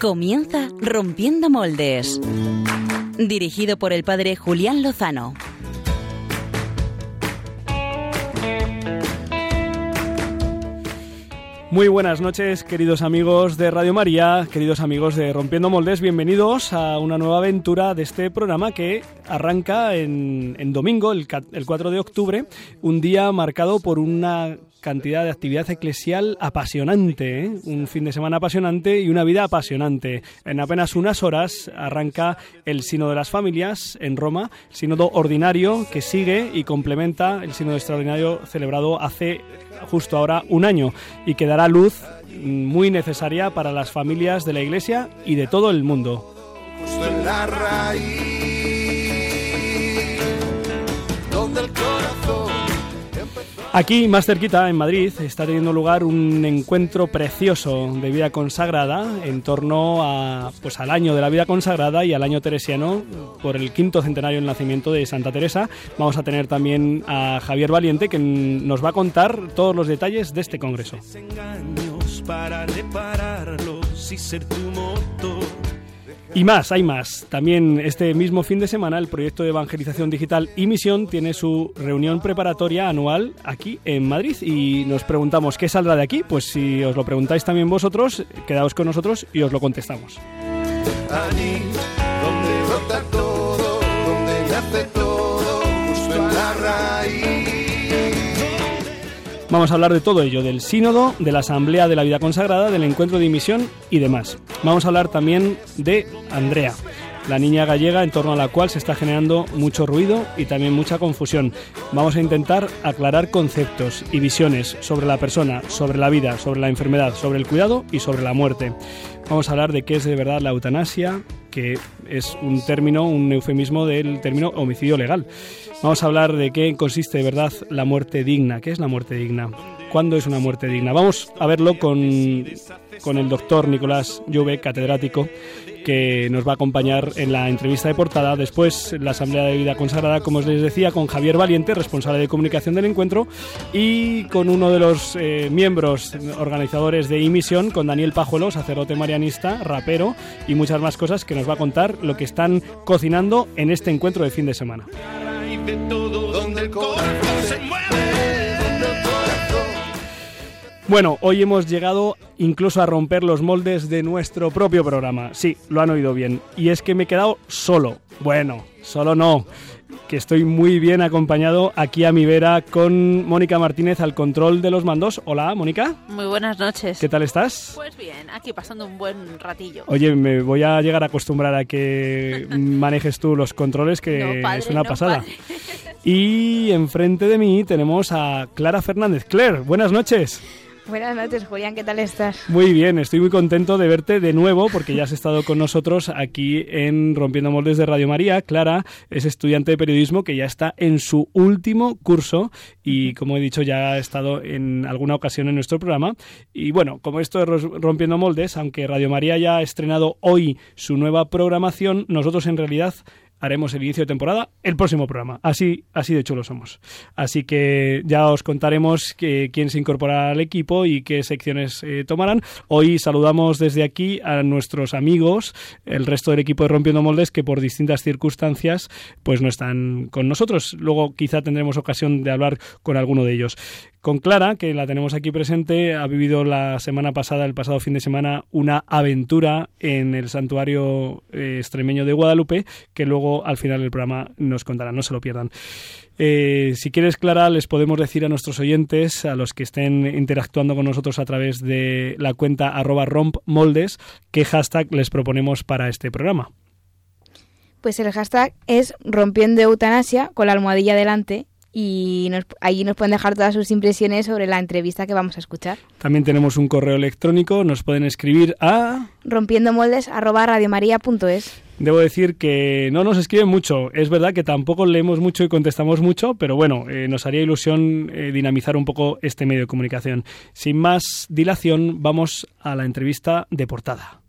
Comienza Rompiendo Moldes. Dirigido por el padre Julián Lozano. Muy buenas noches, queridos amigos de Radio María, queridos amigos de Rompiendo Moldes, bienvenidos a una nueva aventura de este programa que arranca en, domingo, el, el 4 de octubre, un día marcado por una cantidad de actividad eclesial apasionante, ¿eh? un fin de semana apasionante y una vida apasionante. En apenas unas horas arranca el Sínodo de las Familias en Roma, sínodo ordinario que sigue y complementa el sínodo extraordinario celebrado hace justo ahora un año y que dará luz muy necesaria para las familias de la Iglesia y de todo el mundo. Aquí, más cerquita, en Madrid, está teniendo lugar un encuentro precioso de vida consagrada en torno a, pues, al año de la vida consagrada y al año teresiano por el quinto centenario del nacimiento de Santa Teresa. Vamos a tener también a Javier Valiente que nos va a contar todos los detalles de este congreso. Y más, hay más. También este mismo fin de semana el proyecto de evangelización digital y misión tiene su reunión preparatoria anual aquí en Madrid y nos preguntamos qué saldrá de aquí. Pues si os lo preguntáis también vosotros, quedaos con nosotros y os lo contestamos. Vamos a hablar de todo ello, del sínodo, de la asamblea de la vida consagrada, del encuentro de dimisión y demás. Vamos a hablar también de Andrea, la niña gallega en torno a la cual se está generando mucho ruido y también mucha confusión. Vamos a intentar aclarar conceptos y visiones sobre la persona, sobre la vida, sobre la enfermedad, sobre el cuidado y sobre la muerte. Vamos a hablar de qué es de verdad la eutanasia, que es un término, un eufemismo del término homicidio legal. Vamos a hablar de qué consiste de verdad la muerte digna. ¿Qué es la muerte digna? ¿Cuándo es una muerte digna? Vamos a verlo con, con el doctor Nicolás Llove, catedrático, que nos va a acompañar en la entrevista de portada. Después, la Asamblea de Vida Consagrada, como les decía, con Javier Valiente, responsable de comunicación del encuentro, y con uno de los eh, miembros organizadores de Imisión, con Daniel Pajuelo, sacerdote marianista, rapero, y muchas más cosas que nos va a contar lo que están cocinando en este encuentro de fin de semana donde el se Bueno, hoy hemos llegado incluso a romper los moldes de nuestro propio programa. Sí, lo han oído bien. Y es que me he quedado solo. Bueno, solo no que estoy muy bien acompañado aquí a mi vera con Mónica Martínez al control de los mandos. Hola, Mónica. Muy buenas noches. ¿Qué tal estás? Pues bien, aquí pasando un buen ratillo. Oye, me voy a llegar a acostumbrar a que manejes tú los controles, que es una pasada. Y enfrente de mí tenemos a Clara Fernández. Claire, buenas noches. Buenas noches, Julián, ¿qué tal estás? Muy bien, estoy muy contento de verte de nuevo porque ya has estado con nosotros aquí en Rompiendo Moldes de Radio María. Clara es estudiante de periodismo que ya está en su último curso y, como he dicho, ya ha estado en alguna ocasión en nuestro programa. Y bueno, como esto es Rompiendo Moldes, aunque Radio María ya ha estrenado hoy su nueva programación, nosotros en realidad haremos el inicio de temporada el próximo programa. Así, así de chulo somos. Así que ya os contaremos que, quién se incorporará al equipo y qué secciones eh, tomarán. Hoy saludamos desde aquí a nuestros amigos, el resto del equipo de Rompiendo Moldes, que por distintas circunstancias pues no están con nosotros. Luego quizá tendremos ocasión de hablar con alguno de ellos con Clara, que la tenemos aquí presente, ha vivido la semana pasada, el pasado fin de semana, una aventura en el santuario eh, extremeño de Guadalupe, que luego al final del programa nos contará, no se lo pierdan. Eh, si quieres, Clara, les podemos decir a nuestros oyentes, a los que estén interactuando con nosotros a través de la cuenta arroba rompmoldes, qué hashtag les proponemos para este programa. Pues el hashtag es rompiendo eutanasia con la almohadilla delante y nos, allí nos pueden dejar todas sus impresiones sobre la entrevista que vamos a escuchar. También tenemos un correo electrónico, nos pueden escribir a rompiendo moldes Debo decir que no nos escriben mucho, es verdad que tampoco leemos mucho y contestamos mucho, pero bueno, eh, nos haría ilusión eh, dinamizar un poco este medio de comunicación. Sin más dilación, vamos a la entrevista de portada.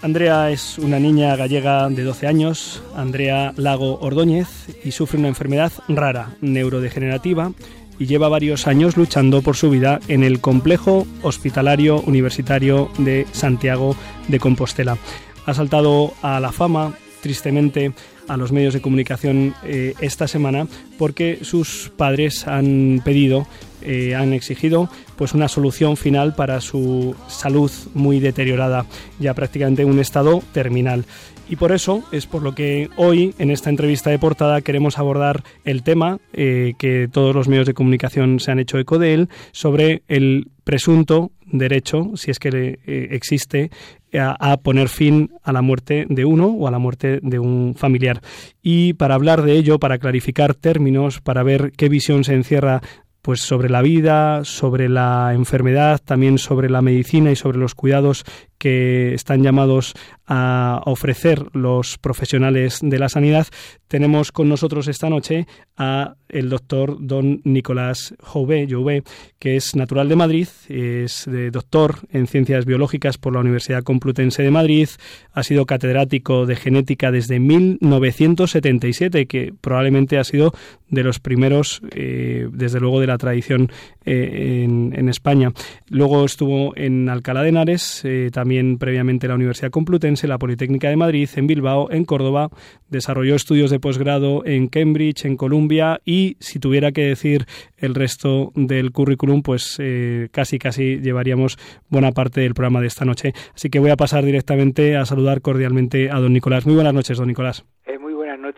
Andrea es una niña gallega de 12 años, Andrea Lago Ordóñez, y sufre una enfermedad rara, neurodegenerativa, y lleva varios años luchando por su vida en el complejo hospitalario universitario de Santiago de Compostela. Ha saltado a la fama, tristemente, a los medios de comunicación eh, esta semana porque sus padres han pedido eh, han exigido pues una solución final para su salud muy deteriorada, ya prácticamente en un estado terminal. Y por eso es por lo que hoy, en esta entrevista de portada, queremos abordar el tema eh, que todos los medios de comunicación se han hecho eco de él, sobre el presunto derecho, si es que existe, a, poner fin a la muerte de uno o a la muerte de un familiar. Y para hablar de ello, para clarificar términos, para ver qué visión se encierra pues sobre la vida, sobre la enfermedad, también sobre la medicina y sobre los cuidados que están llamados a ofrecer los profesionales de la sanidad, tenemos con nosotros esta noche a el doctor don Nicolás Jouvé, Jouvé que es natural de Madrid, es doctor en ciencias biológicas por la Universidad Complutense de Madrid, ha sido catedrático de genética desde 1977, que probablemente ha sido de los primeros, eh, desde luego, de la tradición eh, en, España. Luego estuvo en Alcalá de Henares, eh, también previamente la Universidad Complutense, la Politécnica de Madrid, en Bilbao, en Córdoba, desarrolló estudios de posgrado en Cambridge, en Columbia y, si tuviera que decir el resto del currículum, pues eh, casi casi llevaríamos buena parte del programa de esta noche. Así que voy a pasar directamente a saludar cordialmente a don Nicolás. Muy buenas noches, don Nicolás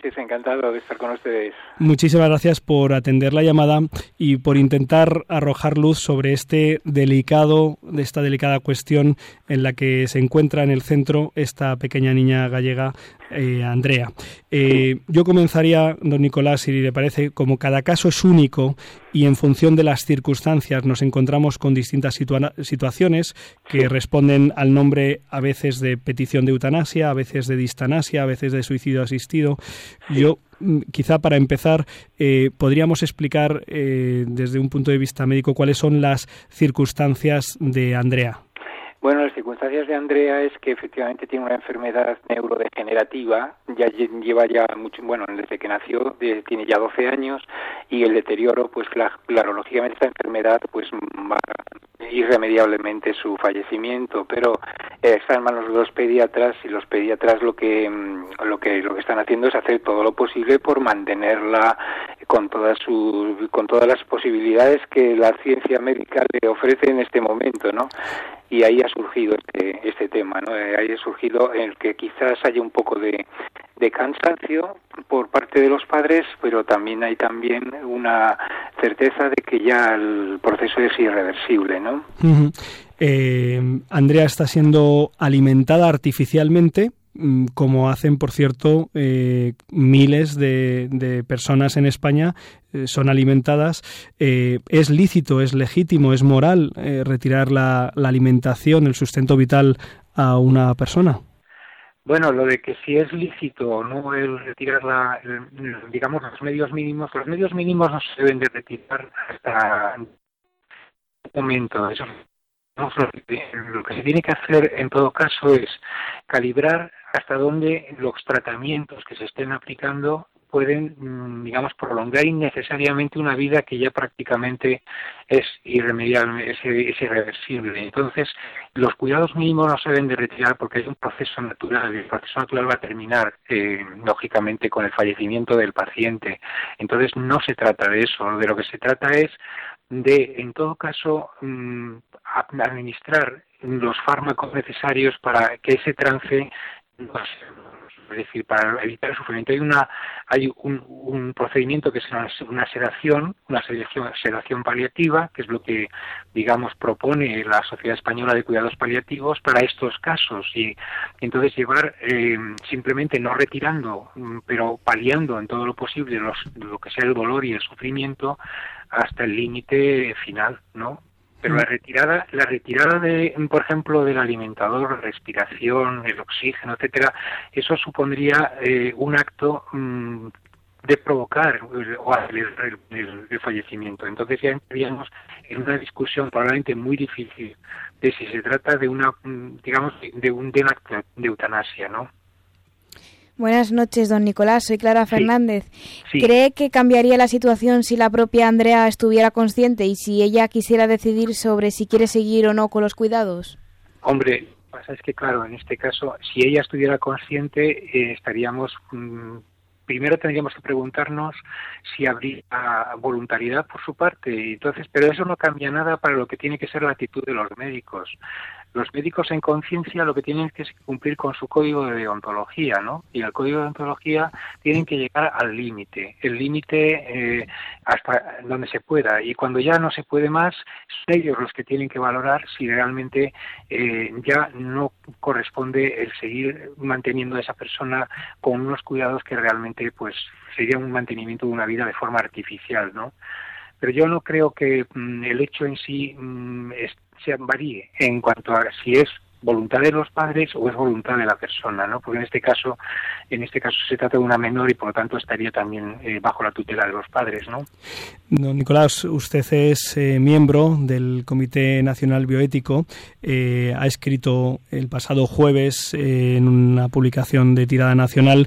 noches, encantado de estar con ustedes. Muchísimas gracias por atender la llamada y por intentar arrojar luz sobre este delicado, de esta delicada cuestión en la que se encuentra en el centro esta pequeña niña gallega, eh, Andrea. Eh, yo comenzaría, don Nicolás, si le parece, como cada caso es único y en función de las circunstancias nos encontramos con distintas situaciones que responden al nombre a veces de petición de eutanasia, a veces de distanasia, a veces de suicidio asistido. Yo mm, quizá para empezar, eh, podríamos explicar desde un punto de vista médico cuáles son las circunstancias de Andrea. Bueno, las circunstancias de Andrea es que efectivamente tiene una enfermedad neurodegenerativa, ya lleva ya mucho, bueno, desde que nació tiene ya 12 años y el deterioro, pues claro, lógicamente esta enfermedad pues va irremediablemente su fallecimiento, pero eh, está en manos de los pediatras y los pediatras lo que mm, lo que lo que están haciendo es hacer todo lo posible por mantenerla con todas sus con todas las posibilidades que la ciencia médica le ofrece en este momento, ¿no? Y ahí ha surgido este, este tema, ¿no? Eh, ahí ha surgido el que quizás haya un poco de, cansancio por parte de los padres, pero también hay también una certeza de que ya el proceso es irreversible, ¿no? Eh, Andrea está siendo alimentada artificialmente Mm, como hacen, por cierto, eh, miles de, personas en España, son alimentadas. Eh, ¿Es lícito, es legítimo, es moral retirar la, alimentación, el sustento vital a una persona? Bueno, lo de que si es lícito o no el retirar la, digamos, los medios mínimos, los medios mínimos no se deben de retirar hasta un momento. Eso lo que se tiene que hacer en todo caso es calibrar hasta dónde los tratamientos que se estén aplicando pueden, mm, digamos, prolongar innecesariamente una vida que ya prácticamente es irremediable, es, irreversible. Entonces, los cuidados mínimos no se deben de retirar porque hay un proceso natural. El proceso natural va a terminar, eh, lógicamente, con el fallecimiento del paciente. Entonces, no se trata de eso. De lo que se trata es de, en todo caso, mm, administrar los fármacos necesarios para que ese trance es decir, para evitar el sufrimiento. Hay una hay un, un procedimiento que es una, sedación, una sedación, sedación, paliativa, que es lo que, digamos, propone la Sociedad Española de Cuidados Paliativos para estos casos. Y entonces llevar eh, simplemente no retirando, mm, pero paliando en todo lo posible lo que sea el dolor y el sufrimiento hasta el límite final, ¿no? Pero la mm. retirada, la retirada de, por ejemplo, del alimentador, respiración, el oxígeno, etcétera, eso supondría eh, un acto mm, de provocar o acelerar el, fallecimiento. Entonces ya entraríamos en una discusión probablemente muy difícil de si se trata de una, digamos, de un de, de eutanasia, ¿no? Buenas noches, don Nicolás. Soy Clara Fernández. ¿Cree que cambiaría la situación si la propia Andrea estuviera consciente y si ella quisiera decidir sobre si quiere seguir o no con los cuidados? Hombre, pasa es que, claro, en este caso, si ella estuviera consciente, eh, estaríamos mm, primero tendríamos que preguntarnos si habría voluntariedad por su parte. Entonces, pero eso no cambia nada para lo que tiene que ser la actitud de los médicos los médicos en conciencia lo que tienen que cumplir con su código de deontología, ¿no? Y el código de deontología tienen que llegar al límite, el límite eh, hasta donde se pueda. Y cuando ya no se puede más, son ellos los que tienen que valorar si realmente eh, ya no corresponde el seguir manteniendo a esa persona con unos cuidados que realmente, pues, sería un mantenimiento de una vida de forma artificial, ¿no? Pero yo no creo que mm, el hecho en sí mm, se varíe en cuanto a si es voluntad de los padres o es voluntad de la persona, ¿no? Porque en este caso, en este caso se trata de una menor y por lo tanto estaría también eh, bajo la tutela de los padres, ¿no? Don Nicolás, usted es eh, miembro del Comité Nacional Bioético. Eh, ha escrito el pasado jueves en una publicación de tirada nacional,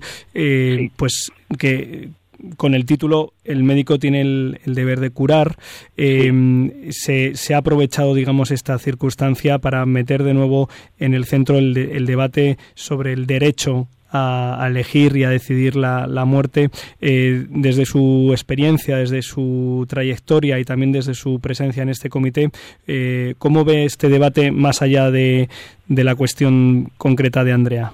pues que con el título El médico tiene el, deber de curar, em, se, ha aprovechado, digamos, esta circunstancia para meter de nuevo en el centro el, debate sobre el derecho a, elegir y a decidir la, muerte eh, desde su experiencia, desde su trayectoria y también desde su presencia en este comité. Eh, ¿Cómo ve este debate más allá de la cuestión concreta de Andrea?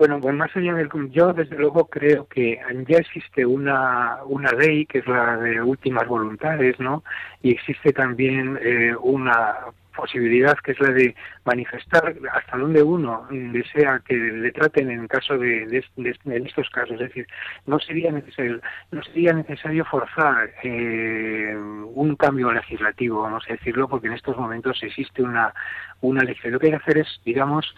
Bueno, pues más allá del... Yo desde luego creo que ya existe una, una ley que es la de últimas voluntades, ¿no? Y existe también eh, una posibilidad que es la de manifestar hasta dónde uno desea que le traten en caso de, en estos casos es decir no sería necesario no sería necesario forzar eh, un cambio legislativo vamos a decirlo porque en estos momentos existe una una ley lo que hay que hacer es digamos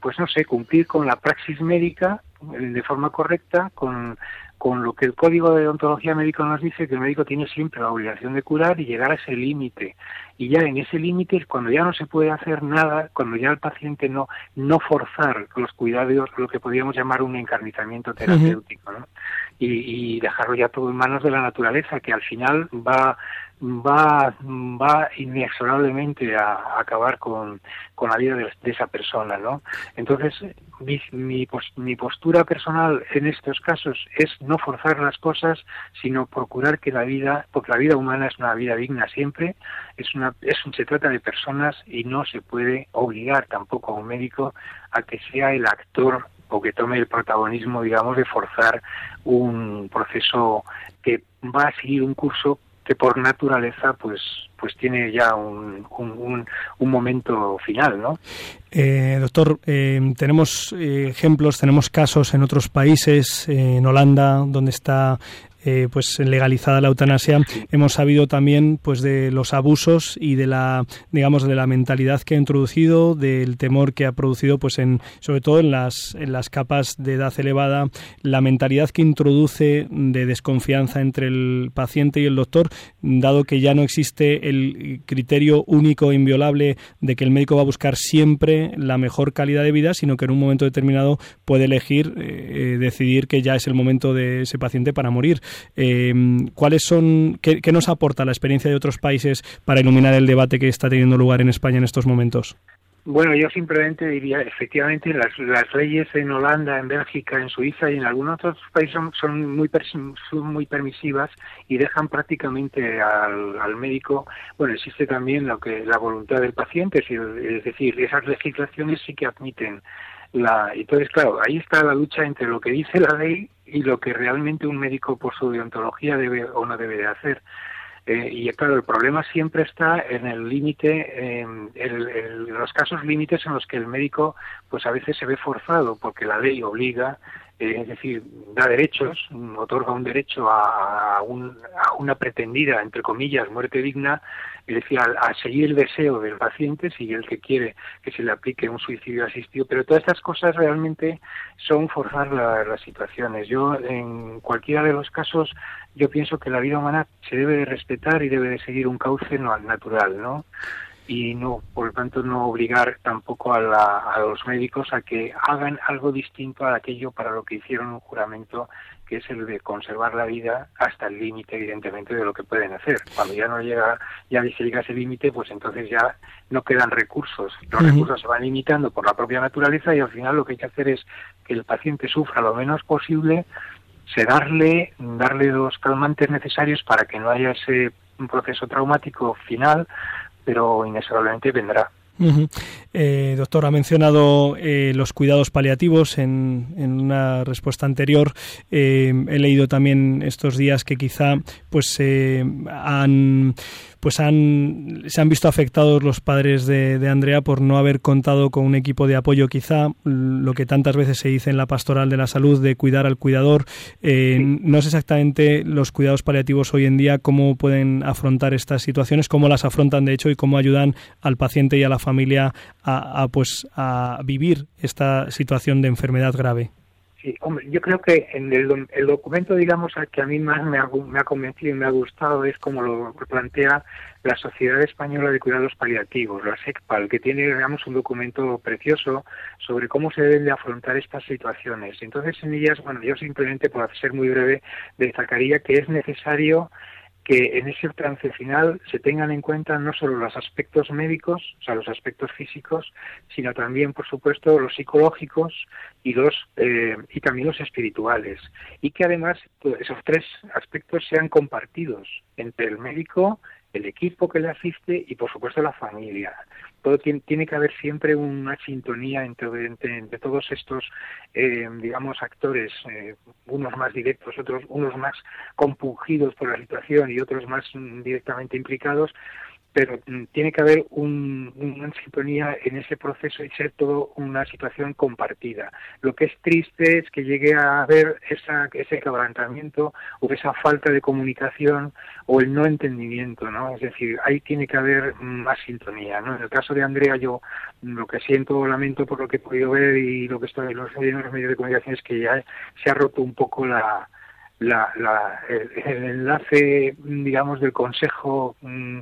pues no sé, cumplir con la praxis médica eh, de forma correcta, con, con lo que el código de odontología médica nos dice, que el médico tiene siempre la obligación de curar y llegar a ese límite. Y ya en ese límite, cuando ya no se puede hacer nada, cuando ya el paciente no, no forzar los cuidados, lo que podríamos llamar un encarnizamiento terapéutico, ¿no? Y, y dejarlo ya todo en manos de la naturaleza, que al final va va, va inexorablemente a, acabar con, con, la vida de, esa persona, ¿no? Entonces, mi, mi, postura personal en estos casos es no forzar las cosas, sino procurar que la vida, porque la vida humana es una vida digna siempre, es una, es, se trata de personas y no se puede obligar tampoco a un médico a que sea el actor o que tome el protagonismo, digamos, de forzar un proceso que va a seguir un curso que por naturaleza pues pues tiene ya un, un, momento final, ¿no? Eh, doctor, eh, tenemos eh, ejemplos, tenemos casos en otros países, en Holanda, donde está eh, pues legalizada la eutanasia, hemos sabido también pues de los abusos y de la digamos de la mentalidad que ha introducido, del temor que ha producido pues en sobre todo en las en las capas de edad elevada, la mentalidad que introduce de desconfianza entre el paciente y el doctor, dado que ya no existe el criterio único e inviolable de que el médico va a buscar siempre la mejor calidad de vida, sino que en un momento determinado puede elegir eh, eh, decidir que ya es el momento de ese paciente para morir. Eh, ¿Cuáles son, qué, nos aporta la experiencia de otros países para iluminar el debate que está teniendo lugar en España en estos momentos? Bueno, yo simplemente diría, efectivamente, las, leyes en Holanda, en Bélgica, en Suiza y en algunos otros países son, muy, son muy permisivas y dejan prácticamente al, al, médico, bueno, existe también lo que la voluntad del paciente, es decir, esas legislaciones sí que admiten la, entonces, claro, ahí está la lucha entre lo que dice la ley y lo que realmente un médico por su deontología debe o no debe de hacer. Eh, y claro, el problema siempre está en el límite, en, los casos límites en los que el médico, pues a veces se ve forzado porque la ley obliga, eh, es decir, da derechos, otorga un derecho a, a, una pretendida, entre comillas, muerte digna, es decir, a, seguir el deseo del paciente, si el que quiere que se le aplique un suicidio asistido, pero todas estas cosas realmente son forzar las situaciones. Yo, en cualquiera de los casos, yo pienso que la vida humana se debe de respetar y debe de seguir un cauce natural, ¿no? Y no, por lo tanto, no obligar tampoco a, a, los médicos a que hagan algo distinto a aquello para lo que hicieron un juramento que es el de conservar la vida hasta el límite, evidentemente, de lo que pueden hacer. Cuando ya no llega, ya se llega a ese límite, pues entonces ya no quedan recursos. Los recursos se van limitando por la propia naturaleza y al final lo que hay que hacer es que el paciente sufra lo menos posible, sedarle, darle los calmantes necesarios para que no haya ese proceso traumático final, pero inexorablemente vendrá. Eh, doctor, ha mencionado eh, los cuidados paliativos en, una respuesta anterior. Eh, he leído también estos días que quizá pues han pues han, se han visto afectados los padres de, Andrea por no haber contado con un equipo de apoyo, quizá lo que tantas veces se dice en la pastoral de la salud de cuidar al cuidador. Eh, no sé exactamente los cuidados paliativos hoy en día, cómo pueden afrontar estas situaciones, cómo las afrontan de hecho y cómo ayudan al paciente y a la familia a, pues, a vivir esta situación de enfermedad grave. Sí, hombre, yo creo que en el, el documento, digamos, que a mí más me ha, me ha, convencido y me ha gustado es como lo plantea la Sociedad Española de Cuidados Paliativos, la SECPAL, que tiene, digamos, un documento precioso sobre cómo se deben de afrontar estas situaciones. Entonces, en ellas, bueno, yo simplemente, por ser muy breve, destacaría que es necesario que en ese trance final se tengan en cuenta no solo los aspectos médicos, o sea, los aspectos físicos, sino también, por supuesto, los psicológicos y los eh, y también los espirituales, y que además esos tres aspectos sean compartidos entre el médico, el equipo que le asiste y, por supuesto, la familia tiene, que haber siempre una sintonía entre, entre, todos estos, eh, digamos, actores, eh, unos más directos, otros, unos más compungidos por la situación y otros más mm, directamente implicados, pero mm, tiene que haber un, una sintonía en ese proceso y ser todo una situación compartida. Lo que es triste es que llegue a haber esa, ese quebrantamiento o esa falta de comunicación o el no entendimiento, ¿no? Es decir, ahí tiene que haber más sintonía. En el caso de Andrea, yo lo que siento, lamento por lo que he podido ver y lo que estoy en los medios de comunicación es que ya se ha roto un poco la, el, enlace, digamos, del Consejo mm,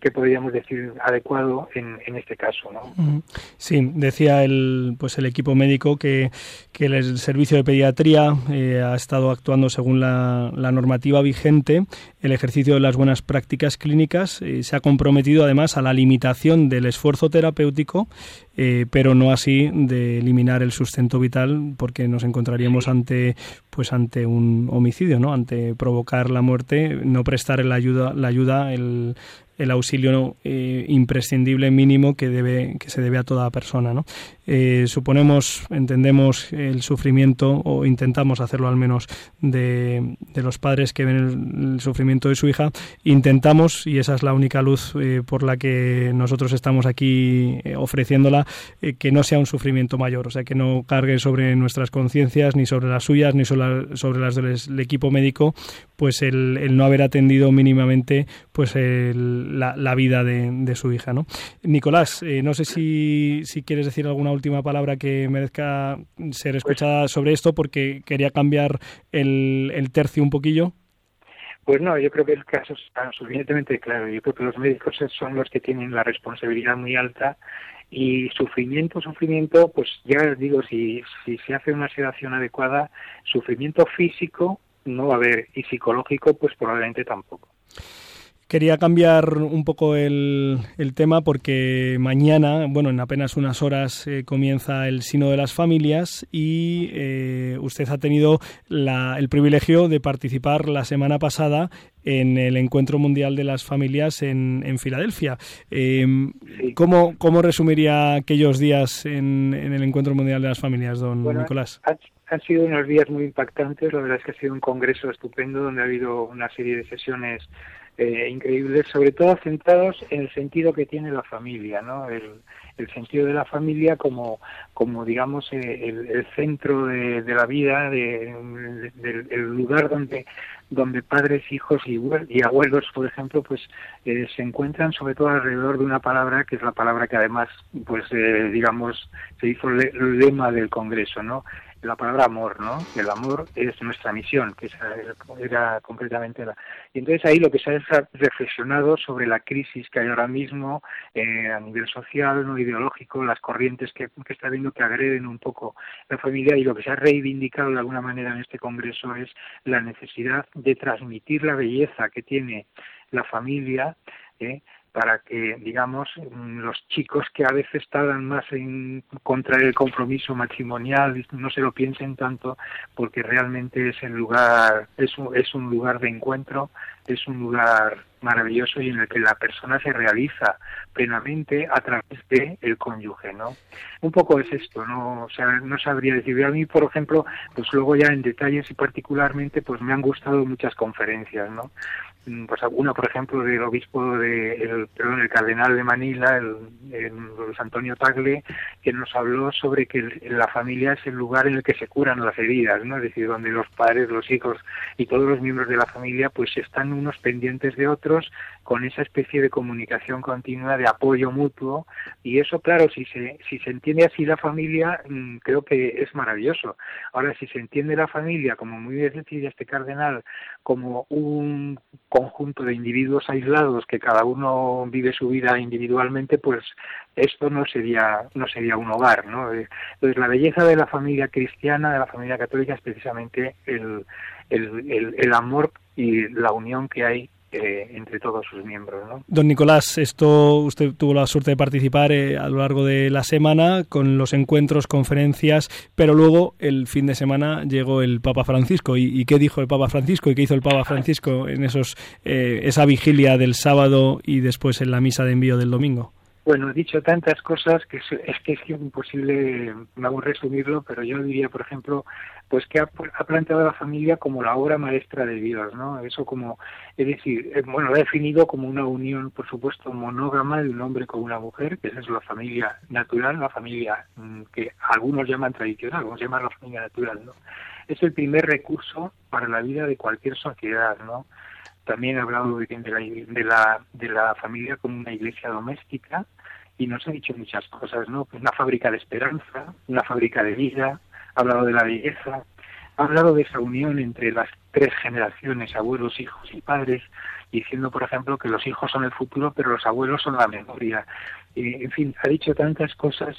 que podríamos decir adecuado en, en este caso. ¿no? Sí, decía el, pues el equipo médico que, que el servicio de pediatría eh, ha estado actuando según la, la, normativa vigente, el ejercicio de las buenas prácticas clínicas, eh, se ha comprometido además a la limitación del esfuerzo terapéutico, eh, pero no así de eliminar el sustento vital, porque nos encontraríamos ante pues ante un homicidio, ¿no? Ante provocar la muerte, no prestar la ayuda, la ayuda, el, el auxilio eh, imprescindible mínimo que debe que se debe a toda persona ¿no? Eh, suponemos entendemos el sufrimiento o intentamos hacerlo al menos de, de los padres que ven el, sufrimiento de su hija intentamos y esa es la única luz eh, por la que nosotros estamos aquí ofreciéndola que no sea un sufrimiento mayor o sea que no cargue sobre nuestras conciencias ni sobre las suyas ni sobre, sobre las del equipo médico pues el, el no haber atendido mínimamente pues el la, vida de, su hija. ¿no? Nicolás, eh, no sé si, si, quieres decir alguna última palabra que merezca ser pues escuchada sobre esto, porque quería cambiar el, el tercio un poquillo. Pues no, yo creo que el caso está suficientemente claro. Yo creo que los médicos son los que tienen la responsabilidad muy alta y sufrimiento, sufrimiento, pues ya digo, si, si se hace una sedación adecuada, sufrimiento físico no va a haber y psicológico pues probablemente tampoco. Quería cambiar un poco el, el, tema porque mañana, bueno, en apenas unas horas eh, comienza el Sino de las Familias y eh, usted ha tenido la, el privilegio de participar la semana pasada en el Encuentro Mundial de las Familias en, en Filadelfia. Eh, ¿cómo, ¿cómo, resumiría aquellos días en, en, el Encuentro Mundial de las Familias, don Nicolás? Han sido unos días muy impactantes. La verdad es que ha sido un congreso estupendo donde ha habido una serie de sesiones eh, increíbles, sobre todo centrados en el sentido que tiene la familia, ¿no? El, sentido de la familia como, como digamos, eh, el, centro de, la vida, de, el lugar donde donde padres, hijos y, abuelos, por ejemplo, pues eh, se encuentran sobre todo alrededor de una palabra que es la palabra que además, pues eh, digamos, se hizo el lema del Congreso, ¿no? La palabra amor, ¿no? El amor es nuestra misión, que era concretamente la... Y entonces ahí lo que se ha reflexionado sobre la crisis que hay ahora mismo eh, a nivel social, no ideológico, las corrientes que, que está viendo que agreden un poco la familia y lo que se ha reivindicado de alguna manera en este congreso es la necesidad de transmitir la belleza que tiene la familia, ¿eh? Para que, digamos, los chicos que a veces tardan más en contraer el compromiso matrimonial no se lo piensen tanto porque realmente es el lugar, es un, es un lugar de encuentro, es un lugar maravilloso y en el que la persona se realiza plenamente a través de el cónyuge, ¿no? Un poco es esto, ¿no? O sea, no sabría decir. A mí, por ejemplo, pues luego ya en detalles y particularmente, pues me han gustado muchas conferencias, ¿no? Mm, pues alguna, por ejemplo, del obispo de, el, perdón, el cardenal de Manila, el, el, Antonio Tagle, que nos habló sobre que la familia es el lugar en el que se curan las heridas, ¿no? Es decir, donde los padres, los hijos y todos los miembros de la familia, pues están unos pendientes de otros con esa especie de comunicación continua, de apoyo mutuo, y eso, claro, si se, si se entiende así la familia, mm, creo que es maravilloso. Ahora, si se entiende la familia, como muy bien decía este cardenal, como un conjunto de individuos aislados que cada uno vive su vida individualmente, pues esto no sería no sería un hogar, ¿no? Eh, entonces la belleza de la familia cristiana, de la familia católica es precisamente el, el, el amor y la unión que hay eh, entre todos sus miembros. ¿no? Don Nicolás, esto usted tuvo la suerte de participar eh, a lo largo de la semana con los encuentros, conferencias, pero luego el fin de semana llegó el Papa Francisco. ¿Y, qué dijo el Papa Francisco y qué hizo el Papa Francisco en esos eh, esa vigilia del sábado y después en la misa de envío del domingo? Bueno, he dicho tantas cosas que es, que es imposible, vamos a resumirlo, pero yo diría, por ejemplo, pues que ha, planteado a la familia como la obra maestra de Dios, ¿no? Eso como, es decir, eh, bueno, lo ha definido como una unión, por supuesto, monógama de un hombre con una mujer, que esa es la familia natural, la familia mm, que algunos llaman tradicional, algunos llaman la familia natural, ¿no? Es el primer recurso para la vida de cualquier sociedad, ¿no? También ha hablado de, la, de, la, de la familia como una iglesia doméstica y nos ha dicho muchas cosas, ¿no? Una fábrica de esperanza, una fábrica de vida, ha hablado de la belleza, ha hablado de esa unión entre las tres generaciones, abuelos, hijos y padres, diciendo, por ejemplo, que los hijos son el futuro, pero los abuelos son la memoria. En fin, ha dicho tantas cosas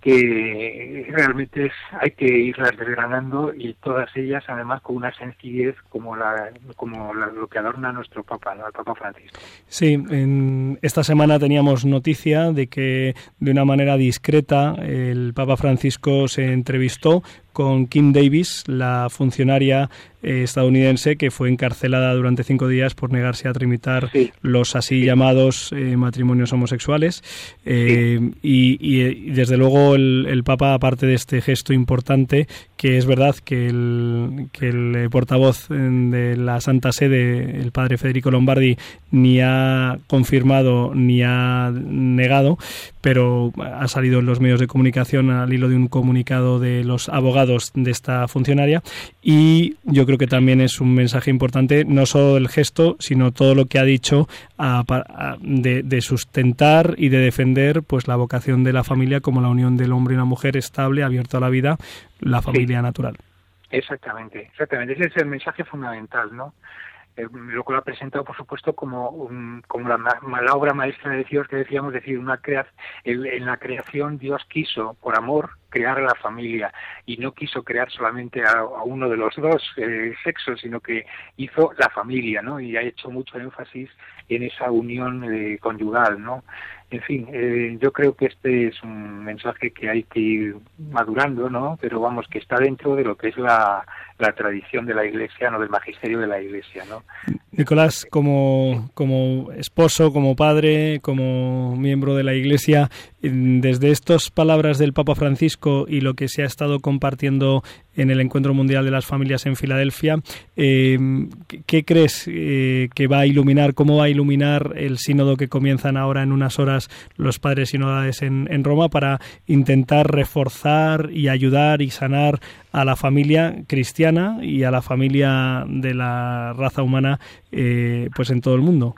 que realmente es, hay que irlas desgranando y todas ellas además con una sencillez como la como lo que adorna nuestro Papa, ¿no? el Papa Francisco. Sí, en esta semana teníamos noticia de que de una manera discreta el Papa Francisco se entrevistó con Kim Davis, la funcionaria eh, estadounidense que fue encarcelada durante cinco días por negarse a tramitar los así llamados eh, matrimonios homosexuales. Eh, y, desde luego el, Papa, aparte de este gesto importante, que es verdad que el, que el portavoz de la Santa Sede, el padre Federico Lombardi, ni ha confirmado ni ha negado, pero ha salido en los medios de comunicación al hilo de un comunicado de los abogados de esta funcionaria. Y yo creo que también es un mensaje importante, no solo el gesto, sino todo lo que ha dicho de, sustentar y de defender pues la vocación de la familia como la unión del hombre y una mujer estable, abierta a la vida, la familia natural. Exactamente, exactamente. Ese es el mensaje fundamental, ¿no? Eh, lo cual ha presentado, por supuesto, como, como la, la, obra maestra de Dios que decíamos, decir, una crea, en la creación Dios quiso, por amor, crear a la familia y no quiso crear solamente a, uno de los dos eh, sexos, sino que hizo la familia, ¿no? Y ha hecho mucho énfasis en esa unión eh, conyugal, ¿no? En fin, eh, yo creo que este es un mensaje que hay que ir madurando, ¿no? Pero vamos, que está dentro de lo que es la, la tradición de la Iglesia, no del magisterio de la Iglesia, ¿no? Nicolás, como, como esposo, como padre, como miembro de la Iglesia, desde estas palabras del Papa Francisco y lo que se ha estado compartiendo en el Encuentro Mundial de las Familias en Filadelfia, em, ¿qué crees eh, que va a iluminar, cómo va a iluminar el sínodo que comienzan ahora en unas horas los padres sinodales en, en Roma para intentar reforzar y ayudar y sanar a la familia cristiana y a la familia de la raza humana eh, pues en todo el mundo?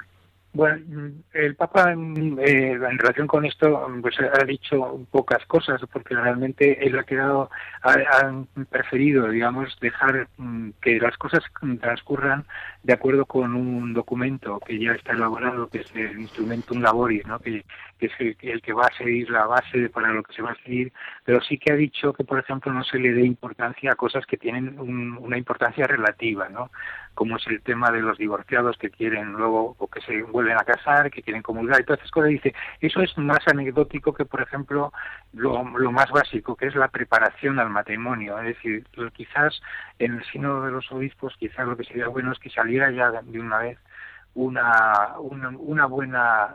Bueno, el Papa eh, en relación con esto pues ha dicho pocas cosas porque realmente él ha quedado ha, preferido digamos dejar mm, que las cosas transcurran de acuerdo con un documento que ya está elaborado que es el Instrumentum Laboris ¿no? que, que es el, que va a seguir la base para lo que se va a seguir pero sí que ha dicho que por ejemplo no se le dé importancia a cosas que tienen una importancia relativa no como es el tema de los divorciados que quieren luego o que se vuelven a casar, que quieren comulgar y todas esas cosas. Dice, eso es más anecdótico que, por ejemplo, lo, lo más básico, que es la preparación al matrimonio. Es decir, quizás en el sínodo de los obispos, quizás lo que sería bueno es que saliera ya de una vez una, una, una, buena,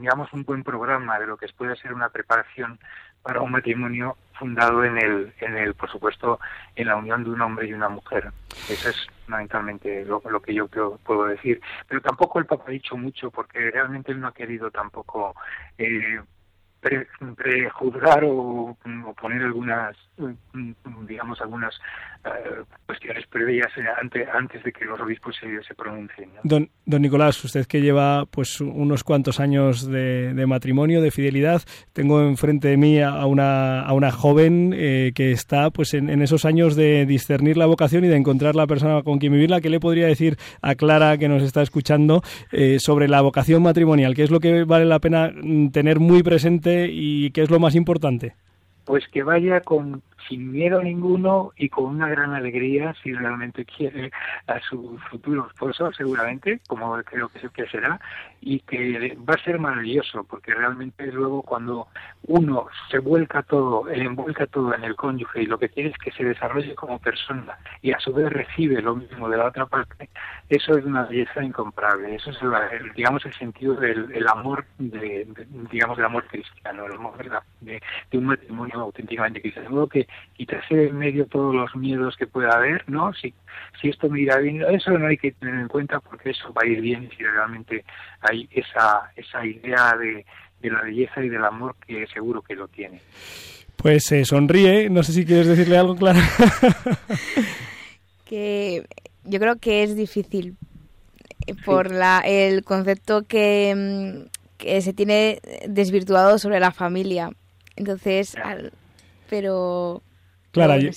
digamos, un buen programa de lo que puede ser una preparación para un matrimonio fundado en el, en el, por supuesto, en la unión de un hombre y una mujer. Eso es fundamentalmente lo, lo que yo puedo decir. Pero tampoco el Papa ha dicho mucho porque realmente él no ha querido tampoco eh, prejuzgar o, o, poner algunas, digamos, algunas eh, cuestiones previas eh, antes, antes de que los obispos se, pronuncien. Don, don Nicolás, usted que lleva pues unos cuantos años de, matrimonio, de fidelidad, tengo enfrente de mí a una, a una joven eh, que está pues en, en, esos años de discernir la vocación y de encontrar la persona con quien vivirla. ¿Qué le podría decir a Clara que nos está escuchando sobre la vocación matrimonial? ¿Qué es lo que vale la pena mm, tener muy presente y qué es lo más importante? Pues que vaya con sin miedo ninguno y con una gran alegría si realmente quiere a su futuro esposo, seguramente, como creo que, será, y que va a ser maravilloso, porque realmente luego cuando uno se vuelca todo, envuelca todo en el cónyuge y lo que quiere es que se desarrolle como persona y a su vez recibe lo mismo de la otra parte, eso es una belleza incomparable. Eso es, el, digamos, el sentido del el amor, de, digamos, del amor cristiano, el amor de, de, un matrimonio auténticamente cristiano. Que quitarse de en medio todos los miedos que pueda haber, ¿no? Si, si esto me irá bien, eso no hay que tener en cuenta porque eso va a ir bien si realmente hay esa, esa idea de, de la belleza y del amor que seguro que lo tiene. Pues se sonríe, no sé si quieres decirle algo, Clara. que yo creo que es difícil por la, el concepto que, mm, que, se tiene desvirtuado sobre la familia. Entonces, pero Clara, yo,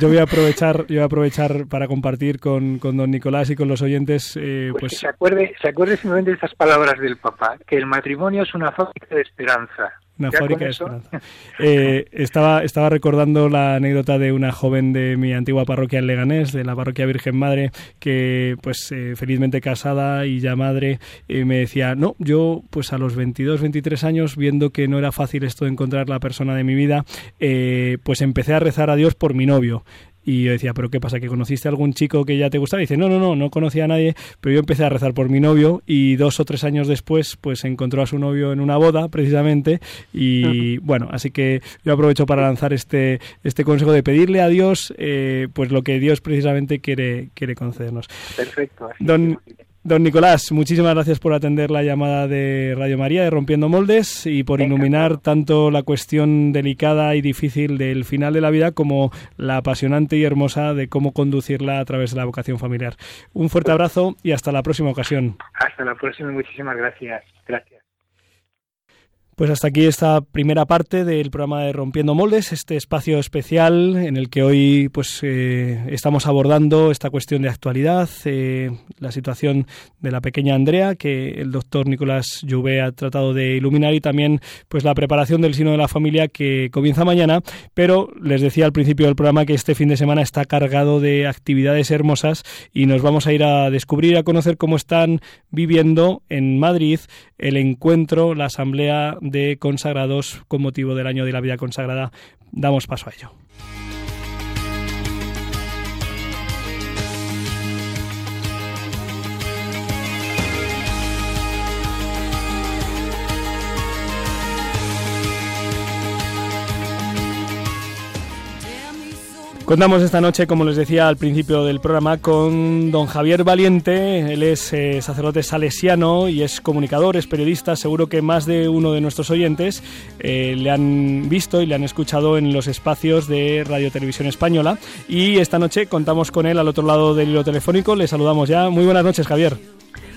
yo, voy a aprovechar, yo voy a aprovechar para compartir con, con don Nicolás y con los oyentes. Eh, pues, pues... Que se acuerde, se acuerde simplemente de estas palabras del papá, que el matrimonio es una fábrica de esperanza. Una fábrica de esperanza. Eh, estaba, estaba recordando la anécdota de una joven de mi antigua parroquia en Leganés, de la parroquia Virgen Madre, que pues eh, felizmente casada y ya madre, eh, me decía, no, yo pues a los 22, 23 años, viendo que no era fácil esto de encontrar la persona de mi vida, pues empecé a rezar a Dios por mi novio. Y yo decía, ¿pero qué pasa? ¿Que conociste a algún chico que ya te gustaba? Y dice, no, no, no, no conocía a nadie, pero yo empecé a rezar por mi novio y dos o tres años después, pues encontró a su novio en una boda, precisamente. Y bueno, así que yo aprovecho para lanzar este, este consejo de pedirle a Dios, eh, pues lo que Dios precisamente quiere, quiere concedernos. Perfecto. Don, Don Nicolás, muchísimas gracias por atender la llamada de Radio María de Rompiendo Moldes y por iluminar tanto la cuestión delicada y difícil del final de la vida como la apasionante y hermosa de cómo conducirla a través de la vocación familiar. Un fuerte abrazo y hasta la próxima ocasión. Hasta la próxima, muchísimas gracias. Gracias. Pues hasta aquí esta primera parte del programa de Rompiendo Moldes, este espacio especial en el que hoy pues eh, estamos abordando esta cuestión de actualidad, eh, la situación de la pequeña Andrea que el doctor Nicolás Jouvet ha tratado de iluminar y también pues la preparación del sino de la familia que comienza mañana, pero les decía al principio del programa que este fin de semana está cargado de actividades hermosas y nos vamos a ir a descubrir, a conocer cómo están viviendo en Madrid el encuentro, la asamblea de consagrados con motivo del año de la vida consagrada. Damos paso a ello. Contamos esta noche, como les decía al principio del programa, con don Javier Valiente. Él es eh, sacerdote salesiano y es comunicador, es periodista. Seguro que más de uno de nuestros oyentes eh, le han visto y le han escuchado en los espacios de Radio Televisión Española. Y esta noche contamos con él al otro lado del hilo telefónico. Le saludamos ya. Muy buenas noches, Javier.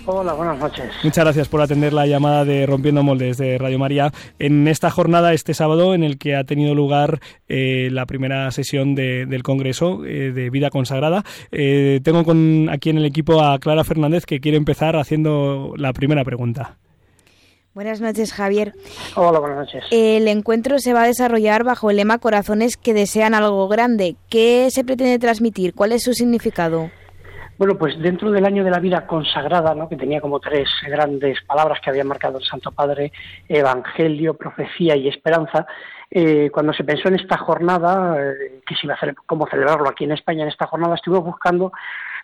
Hola, buenas noches. Muchas gracias por atender la llamada de Rompiendo Moldes de Radio María en esta jornada, este sábado, en el que ha tenido lugar eh, la primera sesión del Congreso eh, de Vida Consagrada. Eh, tengo con, aquí en el equipo a Clara Fernández que quiere empezar haciendo la primera pregunta. Buenas noches, Javier. Hola, buenas noches. El encuentro se va a desarrollar bajo el lema Corazones que desean algo grande. ¿Qué se pretende transmitir? ¿Cuál es su significado? Bueno, pues dentro del año de la vida consagrada, ¿no? que tenía como tres grandes palabras que había marcado el Santo Padre, Evangelio, Profecía y Esperanza, eh, cuando se pensó en esta jornada, eh, que se iba a hacer, cómo celebrarlo aquí en España, en esta jornada, estuve buscando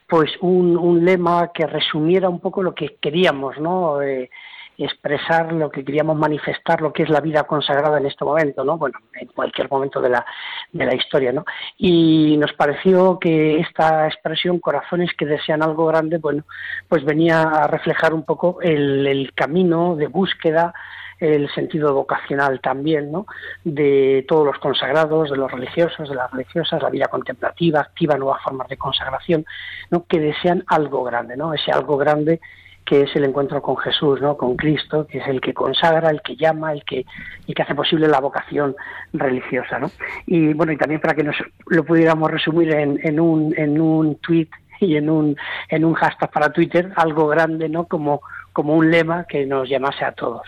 pues un, un lema que resumiera un poco lo que queríamos, ¿no? Eh, expresar lo que queríamos manifestar, lo que es la vida consagrada en este momento, ¿no? Bueno, en cualquier momento de la, de la historia, ¿no? Y nos pareció que esta expresión, corazones que desean algo grande, bueno, pues venía a reflejar un poco el, el camino de búsqueda, el sentido vocacional también, ¿no? De todos los consagrados, de los religiosos, de las religiosas, la vida contemplativa, activa nuevas formas de consagración, ¿no? Que desean algo grande, ¿no? Ese algo grande que es el encuentro con Jesús, ¿no? con Cristo, que es el que consagra, el que llama, el que, y que hace posible la vocación religiosa. ¿no? Y bueno, y también para que nos lo pudiéramos resumir en, en un, en un tweet y en un, en un hashtag para Twitter, algo grande, ¿no? Como, como un lema que nos llamase a todos.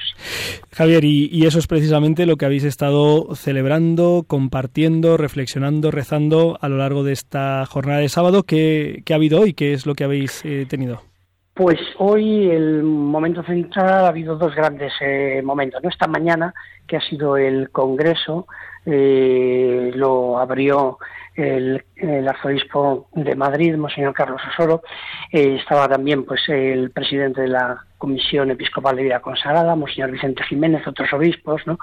Javier, y, y, eso es precisamente lo que habéis estado celebrando, compartiendo, reflexionando, rezando a lo largo de esta jornada de sábado. ¿Qué, qué ha habido hoy? ¿Qué es lo que habéis eh, tenido? Pues hoy el momento central ha habido dos grandes eh, momentos. ¿no? Esta mañana, que ha sido el Congreso, eh, lo abrió el, arzobispo de Madrid, Monseñor Carlos Osoro. Eh, estaba también pues el presidente de la Comisión Episcopal de Vida Consagrada, Monseñor Vicente Jiménez, otros obispos. ¿no?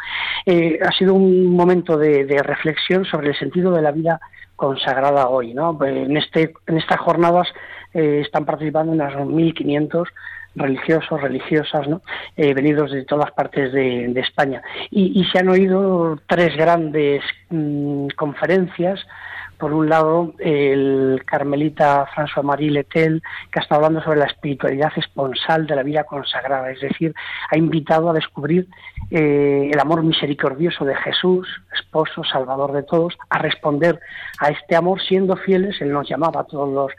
Eh, ha sido un momento de, de reflexión sobre el sentido de la vida consagrada hoy. ¿no? En, este, en estas jornadas eh, están participando unos 1.500 religiosos, religiosas, ¿no? Eh, venidos de todas partes de, España. Y, y, se han oído tres grandes mmm, conferencias. Por un lado, el carmelita François-Marie Letel, que está hablando sobre la espiritualidad esponsal de la vida consagrada, es decir, ha invitado a descubrir eh, el amor misericordioso de Jesús, esposo, salvador de todos, a responder a este amor siendo fieles, él nos llamaba a todos los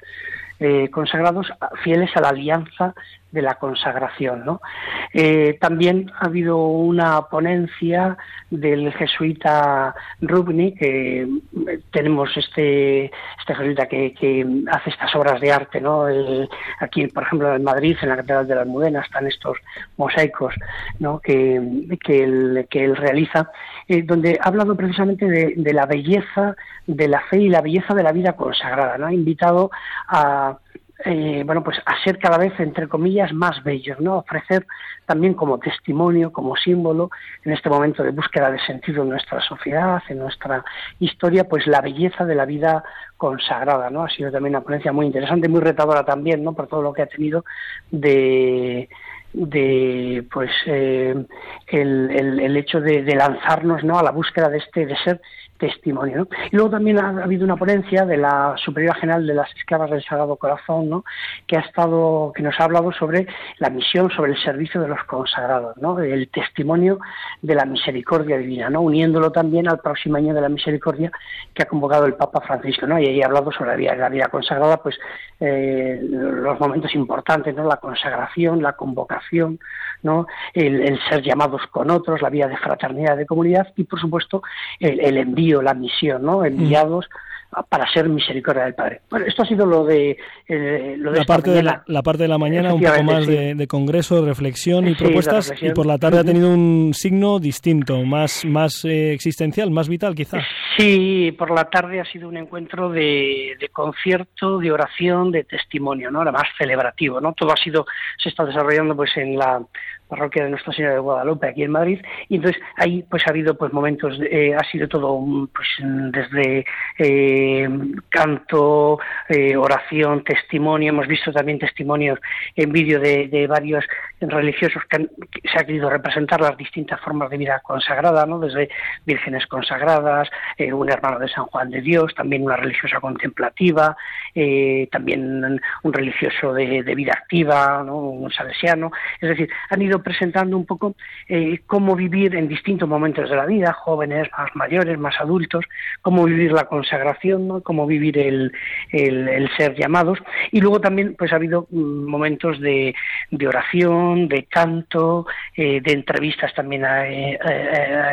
eh, consagrados fieles a la alianza de la consagración. ¿no? Eh, también ha habido una ponencia del jesuita Rubni, que eh, tenemos este, este jesuita que, hace estas obras de arte. ¿no? Aquí, por ejemplo, en Madrid, en la Catedral de la Almudena, están estos mosaicos ¿no? que, que, él, que él realiza, eh, donde ha hablado precisamente de, de la belleza de la fe y la belleza de la vida consagrada. ¿no? Ha invitado a eh, bueno, pues a ser cada vez, entre comillas, más bellos, ¿no? Ofrecer también como testimonio, como símbolo, en este momento de búsqueda de sentido en nuestra sociedad, en nuestra historia, pues la belleza de la vida consagrada, ¿no? Ha sido también una ponencia muy interesante, muy retadora también, ¿no? Por todo lo que ha tenido de de pues eh, el, el, hecho de, de, lanzarnos no a la búsqueda de este de ser testimonio. ¿no? Y luego también ha habido una ponencia de la Superiora General de las Esclavas del Sagrado Corazón, ¿no? que ha estado, que nos ha hablado sobre la misión, sobre el servicio de los consagrados, ¿no? el testimonio de la misericordia divina, ¿no? uniéndolo también al próximo año de la misericordia que ha convocado el Papa Francisco, ¿no? y ahí ha hablado sobre la vida, la vida consagrada, pues eh, los momentos importantes, ¿no? la consagración, la convocación, ¿no? El, el, ser llamados con otros, la vida de fraternidad, de comunidad y, por supuesto, el, el envío, la misión, ¿no? enviados mm. para ser misericordia del Padre. Bueno, esto ha sido lo de, eh, lo de la, parte de la, la, parte de la mañana, un poco más sí. de, de, congreso, reflexión y sí, propuestas, reflexión. y por la tarde ha tenido un signo distinto, más, más eh, existencial, más vital quizá. Sí, por la tarde ha sido un encuentro de, de concierto, de oración, de testimonio, ¿no? Además celebrativo, ¿no? Todo ha sido, se está desarrollando pues en la parroquia de Nuestra Señora de Guadalupe aquí en Madrid. Y entonces ahí pues ha habido pues momentos eh, ha sido todo pues desde eh, canto eh, oración testimonio. Hemos visto también testimonios en vídeo de, varios religiosos que, se ha querido representar las distintas formas de vida consagrada no desde vírgenes consagradas un hermano de San Juan de Dios también una religiosa contemplativa también un religioso de, vida activa un salesiano. Es decir han ido presentando un poco eh, cómo vivir en distintos momentos de la vida, jóvenes, más mayores, más adultos, cómo vivir la consagración, cómo vivir el, el, ser llamados. Y luego también pues ha habido mm, momentos de, de oración, de canto, eh, de entrevistas también eh,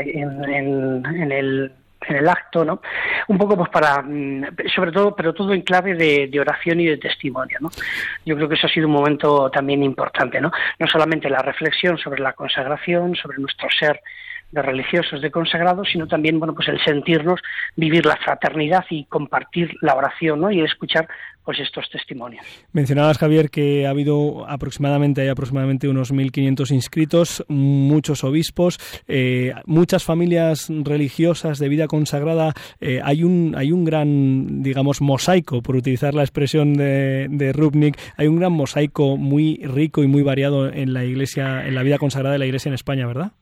en, en el en el acto, ¿no? Un poco pues para, mm, sobre todo, pero todo en clave de, oración y de testimonio, ¿no? Yo creo que eso ha sido un momento también importante, ¿no? No solamente la reflexión sobre la consagración, sobre nuestro ser de religiosos, de consagrados, sino también, bueno, pues el sentirnos, vivir la fraternidad y compartir la oración, ¿no? Y escuchar pues estos testimonios. Mencionabas, Javier, que ha habido aproximadamente, hay aproximadamente unos 1.500 inscritos, muchos obispos, eh, muchas familias religiosas de vida consagrada. Eh, hay, un, hay un gran, digamos, mosaico, por utilizar la expresión de, de Rubnik, hay un gran mosaico muy rico y muy variado en la iglesia, en la vida consagrada de la iglesia en España, ¿verdad?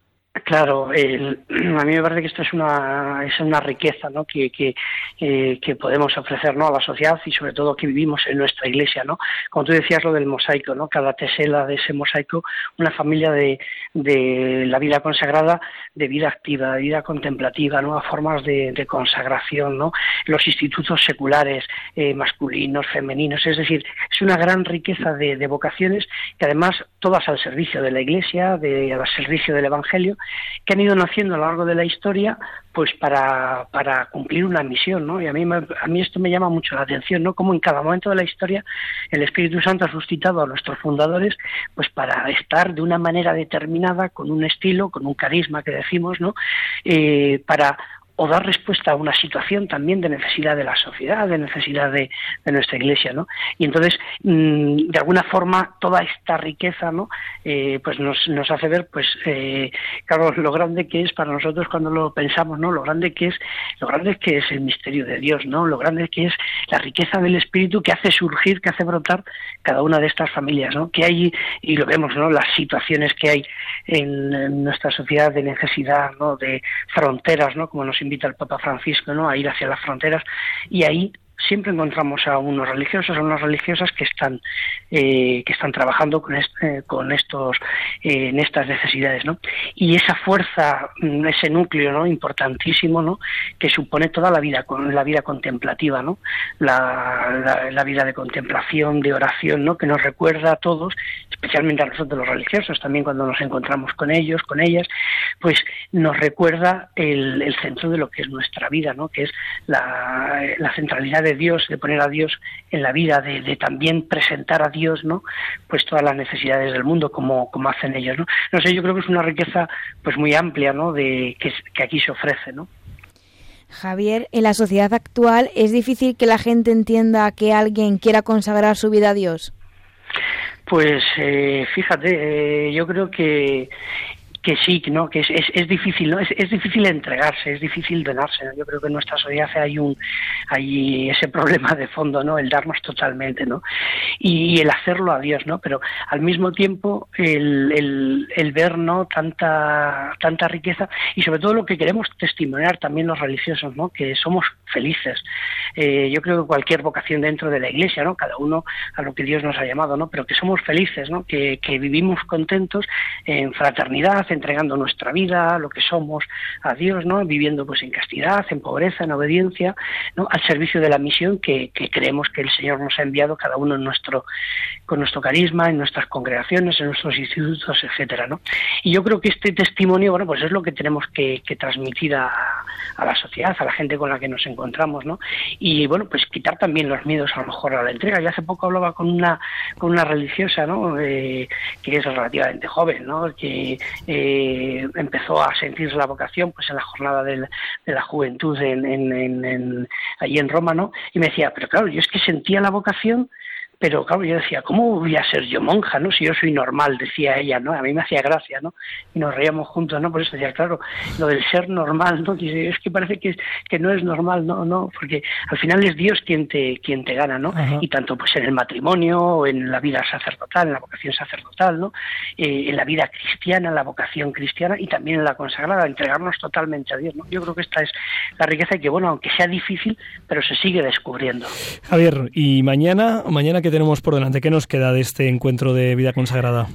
Claro, a mí me parece que esto es una, es una riqueza ¿no? que, que, eh, que podemos ofrecer ¿no? a la sociedad y sobre todo que vivimos en nuestra iglesia. ¿no? Como tú decías, lo del mosaico, ¿no? cada tesela de ese mosaico, una familia de, de la vida consagrada, de vida activa, de vida contemplativa, nuevas formas de, de consagración, ¿no? los institutos seculares, eh, masculinos, femeninos, es decir, es una gran riqueza de, de vocaciones que además todas al servicio de la iglesia, de, al servicio del Evangelio que han ido naciendo a lo largo de la historia pues para, para cumplir una misión, ¿no? Y a mí, a mí esto me llama mucho la atención, ¿no? Como en cada momento de la historia el Espíritu Santo ha suscitado a nuestros fundadores pues para estar de una manera determinada, con un estilo, con un carisma que decimos, ¿no? Eh, para o dar respuesta a una situación también de necesidad de la sociedad, de necesidad de, nuestra iglesia, ¿no? Y entonces, mm, de alguna forma, toda esta riqueza, ¿no? Eh, pues nos, nos hace ver, pues, eh, claro, lo grande que es para nosotros cuando lo pensamos, ¿no? Lo grande que es, lo grande que es el misterio de Dios, ¿no? Lo grande que es la riqueza del Espíritu que hace surgir, que hace brotar cada una de estas familias, ¿no? Que hay, y lo vemos, ¿no? Las situaciones que hay en, en nuestra sociedad de necesidad, ¿no? De fronteras, ¿no? Como nos invita el Papa Francisco ¿no? a ir hacia las fronteras y ahí siempre encontramos a unos religiosos, a unas religiosas que están eh, que están trabajando con, este, con estos eh, en estas necesidades, ¿no? Y esa fuerza, mm, ese núcleo, ¿no? Importantísimo, ¿no? Que supone toda la vida, la vida contemplativa, ¿no? La, la, vida de contemplación, de oración, ¿no? Que nos recuerda a todos, especialmente a nosotros los religiosos, también cuando nos encontramos con ellos, con ellas, pues nos recuerda el, el centro de lo que es nuestra vida, ¿no? Que es la, la centralidad de Dios, de poner a Dios en la vida, de, también presentar a Dios, ¿no? Pues todas las necesidades del mundo como, como hacen ellos, ¿no? No sé, yo creo que es una riqueza pues muy amplia, ¿no? De que, que aquí se ofrece, ¿no? Javier, en la sociedad actual es difícil que la gente entienda que alguien quiera consagrar su vida a Dios. Pues eh, fíjate, eh, yo creo que que sí, ¿no? que es, es, difícil, ¿no? Es, es, difícil entregarse, es difícil donarse. Yo creo que en nuestra sociedad hay un hay ese problema de fondo, ¿no? El darnos totalmente, ¿no? Y, el hacerlo a Dios, ¿no? Pero al mismo tiempo el, el, el, ver, ¿no? Tanta tanta riqueza y sobre todo lo que queremos testimoniar también los religiosos, ¿no? Que somos felices. Eh, yo creo que cualquier vocación dentro de la Iglesia, ¿no? Cada uno a lo que Dios nos ha llamado, ¿no? Pero que somos felices, ¿no? Que, que vivimos contentos en fraternidad entregando nuestra vida, lo que somos a Dios, ¿no? Viviendo pues en castidad, en pobreza, en obediencia. Al servicio de la misión que, creemos que el Señor nos ha enviado cada uno en nuestro, con nuestro carisma, en nuestras congregaciones, en nuestros institutos, etcétera. Y yo creo que este testimonio, bueno, pues es lo que tenemos que, transmitir a, la sociedad, a la gente con la que nos encontramos, ¿no? Y bueno, pues quitar también los miedos a lo mejor a la entrega. Yo hace poco hablaba con una, con una religiosa, ¿no? Eh, que es relativamente joven. Que eh, empezó a sentir la vocación pues en la jornada de la juventud en, en, allí en Roma, ¿no? Y me decía, pero claro, yo es que sentía la vocación pero claro, yo decía, ¿cómo voy a ser yo monja, no? Si yo soy normal, decía ella, ¿no? A mí me hacía gracia, ¿no? Y nos reíamos juntos, ¿no? Por eso decía, claro, lo del ser normal, ¿no? es que parece que, que no es normal, no, no, porque al final es Dios quien te, quien te gana, ¿no? Y tanto pues en el matrimonio, en la vida sacerdotal, en la vocación sacerdotal, ¿no? Eh, en la vida cristiana, en la vocación cristiana y también en la consagrada, entregarnos totalmente a Dios, ¿no? Yo creo que esta es la riqueza y que, bueno, aunque sea difícil, pero se sigue descubriendo. Javier, ¿y mañana, mañana qué tenemos por delante? ¿Qué nos queda de este encuentro de vida consagrada?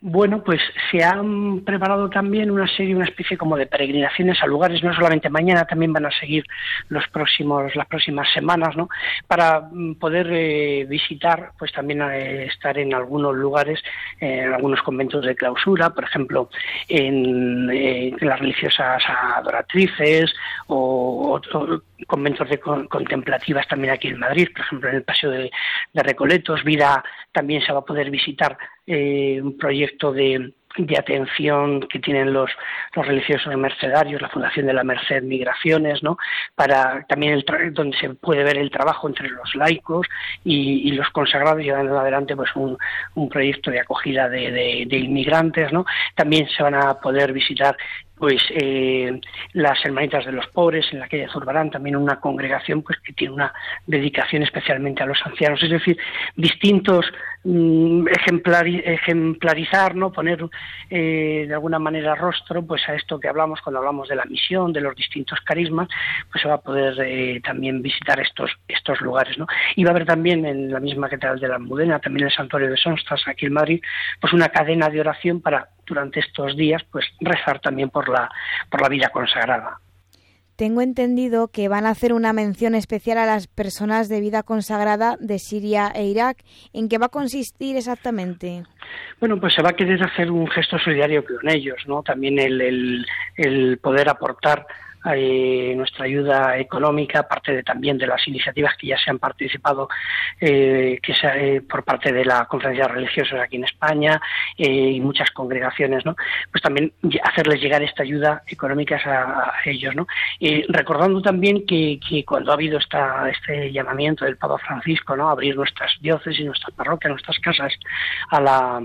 Bueno, pues se han preparado también una serie, una especie como de peregrinaciones a lugares, no solamente mañana, también van a seguir los próximos, las próximas semanas, ¿no? Para mm, poder eh, visitar, pues también eh, estar en algunos lugares, eh, en algunos conventos de clausura, por ejemplo, en, las religiosas adoratrices o, conventos de contemplativas también aquí en Madrid, por ejemplo, en el Paseo de Recoletos, Vida también se va a poder visitar eh, un proyecto de, de atención que tienen los, los religiosos mercedarios, la Fundación de la Merced Migraciones, ¿no? Para también el donde se puede ver el trabajo entre los laicos y, los consagrados llevando adelante pues un, un proyecto de acogida de, de, inmigrantes, ¿no? También se van a poder visitar pues eh, las hermanitas de los pobres en la calle Zurbarán, también una congregación pues que tiene una dedicación especialmente a los ancianos, es decir, distintos ejemplarizar, no poner eh, de alguna manera rostro pues a esto que hablamos cuando hablamos de la misión, de los distintos carismas, pues se va a poder eh, también visitar estos estos lugares, ¿no? Y va a haber también en la misma catedral de la Almudena, también el santuario de Sonstas aquí en Madrid, pues una cadena de oración para durante estos días pues rezar también por la por la vida consagrada. Tengo entendido que van a hacer una mención especial a las personas de vida consagrada de Siria e Irak. ¿En qué va a consistir exactamente? Bueno, pues se va a querer hacer un gesto solidario con ellos, ¿no? También el, el, el poder aportar eh, nuestra ayuda económica, aparte de, también de las iniciativas que ya se han participado eh, que eh, por parte de la conferencia religiosa aquí en España y muchas congregaciones, ¿no? Pues también hacerles llegar esta ayuda económica a, ellos, ¿no? recordando también que, que, cuando ha habido esta, este llamamiento del Papa Francisco, ¿no? abrir nuestras diócesis, nuestras parroquias, nuestras casas a la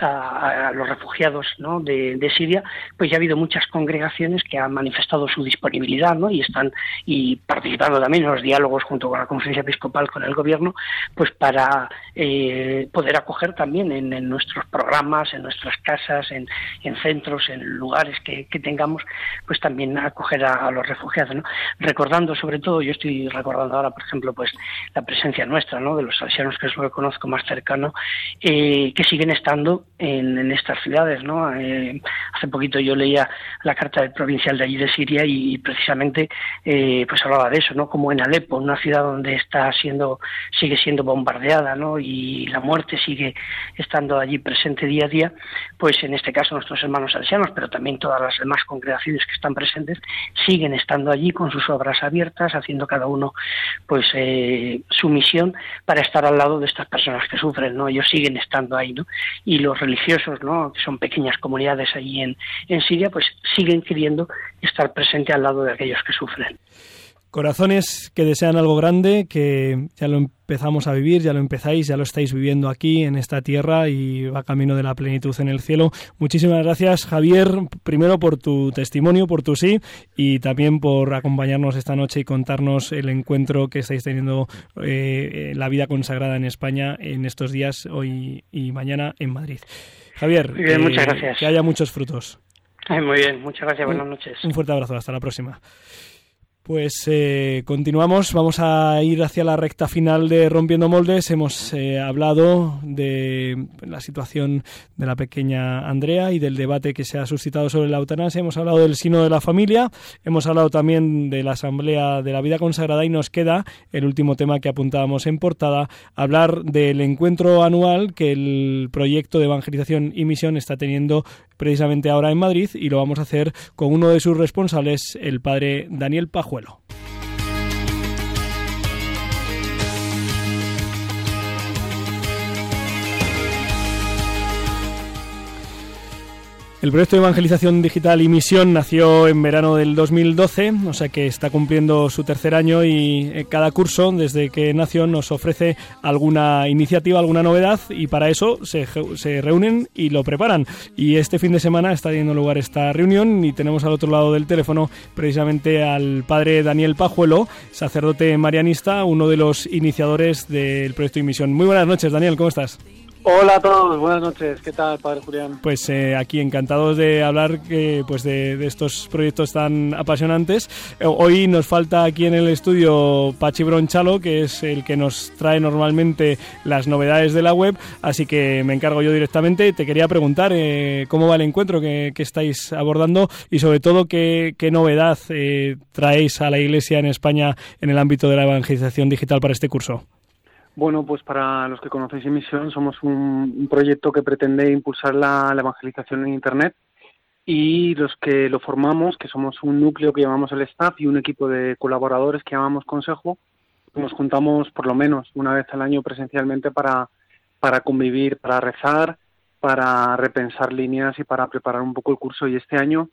a, los refugiados ¿no? de, de, Siria, pues ya ha habido muchas congregaciones que han manifestado su disponibilidad ¿no? y están y participando también en los diálogos junto con la conferencia episcopal con el gobierno, pues para eh, poder acoger también en, nuestros programas, en nuestras casas, en, en centros, en lugares que, que, tengamos, pues también acoger a, los refugiados, ¿no? Recordando sobre todo, yo estoy recordando ahora, por ejemplo, pues la presencia nuestra, ¿no? De los salesianos, que es lo que conozco más cercano, eh, que siguen estando en, estas ciudades, ¿no? Eh, hace poquito yo leía la carta del provincial de allí de Siria y, precisamente eh, pues hablaba de eso, ¿no? Como en Alepo, una ciudad donde está siendo sigue siendo bombardeada, ¿no? Y la muerte sigue estando allí presente día a día, pues en este caso nuestros hermanos salesianos, pero también todas las demás congregaciones que están presentes siguen estando allí con sus obras abiertas, haciendo cada uno pues eh, su misión para estar al lado de estas personas que sufren, ¿no? Ellos siguen estando ahí, ¿no? Y los religiosos, ¿no? que son pequeñas comunidades allí en, en Siria, pues siguen queriendo estar presente al lado de aquellos que sufren. Corazones que desean algo grande, que ya lo empezamos a vivir, ya lo empezáis, ya lo estáis viviendo aquí en esta tierra y va camino de la plenitud en el cielo. Muchísimas gracias, Javier, primero por tu testimonio, por tu sí y también por acompañarnos esta noche y contarnos el encuentro que estáis teniendo eh, la vida consagrada en España en estos días, hoy y mañana en Madrid. Javier, muchas eh, gracias. que haya muchos frutos. Muy bien, muchas gracias, buenas noches. Un fuerte abrazo, hasta la próxima. Pues eh, continuamos, vamos a ir hacia la recta final de Rompiendo Moldes. Hemos eh, hablado de la situación de la pequeña Andrea y del debate que se ha suscitado sobre la eutanasia. Hemos hablado del sino de la familia, hemos hablado también de la Asamblea de la Vida Consagrada y nos queda el último tema que apuntábamos en portada, hablar del encuentro anual que el proyecto de evangelización y misión está teniendo precisamente ahora en Madrid y lo vamos a hacer con uno de sus responsables, el padre Daniel Pajuelo. El proyecto de evangelización digital y misión nació en verano del 2012, o sea que está cumpliendo su tercer año y eh, cada curso, desde que nació, nos ofrece alguna iniciativa, alguna novedad y para eso se, reúnen y lo preparan. Y este fin de semana está teniendo lugar esta reunión y tenemos al otro lado del teléfono precisamente al padre Daniel Pajuelo, sacerdote marianista, uno de los iniciadores del proyecto y misión. Muy buenas noches, Daniel, ¿cómo estás? Hola a todos, buenas noches. ¿Qué tal, Padre Julián? Pues eh, aquí encantados de hablar que, pues de, estos proyectos tan apasionantes. Eh, hoy nos falta aquí en el estudio Pachi Bronchalo, que es el que nos trae normalmente las novedades de la web, así que me encargo yo directamente. Te quería preguntar eh, cómo va el encuentro que, estáis abordando y sobre todo qué, qué novedad traéis a la Iglesia en España en el ámbito de la evangelización digital para este curso. Bueno, pues para los que conocéis Emisión, somos un, proyecto que pretende impulsar la, evangelización en Internet y los que lo formamos, que somos un núcleo que llamamos el staff y un equipo de colaboradores que llamamos consejo, nos juntamos por lo menos una vez al año presencialmente para, para convivir, para rezar, para repensar líneas y para preparar un poco el curso. Y este año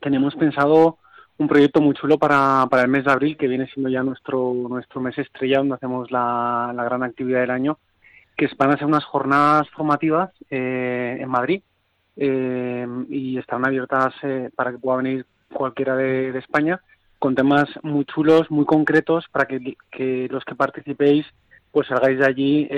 tenemos pensado un proyecto muy chulo para, para el mes de abril, que viene siendo ya nuestro, nuestro mes estrella, donde hacemos la, la gran actividad del año, que van a ser unas jornadas formativas eh, en Madrid eh, y están abiertas eh, para que pueda venir cualquiera de, España con temas muy chulos, muy concretos, para que, que los que participéis pues salgáis de allí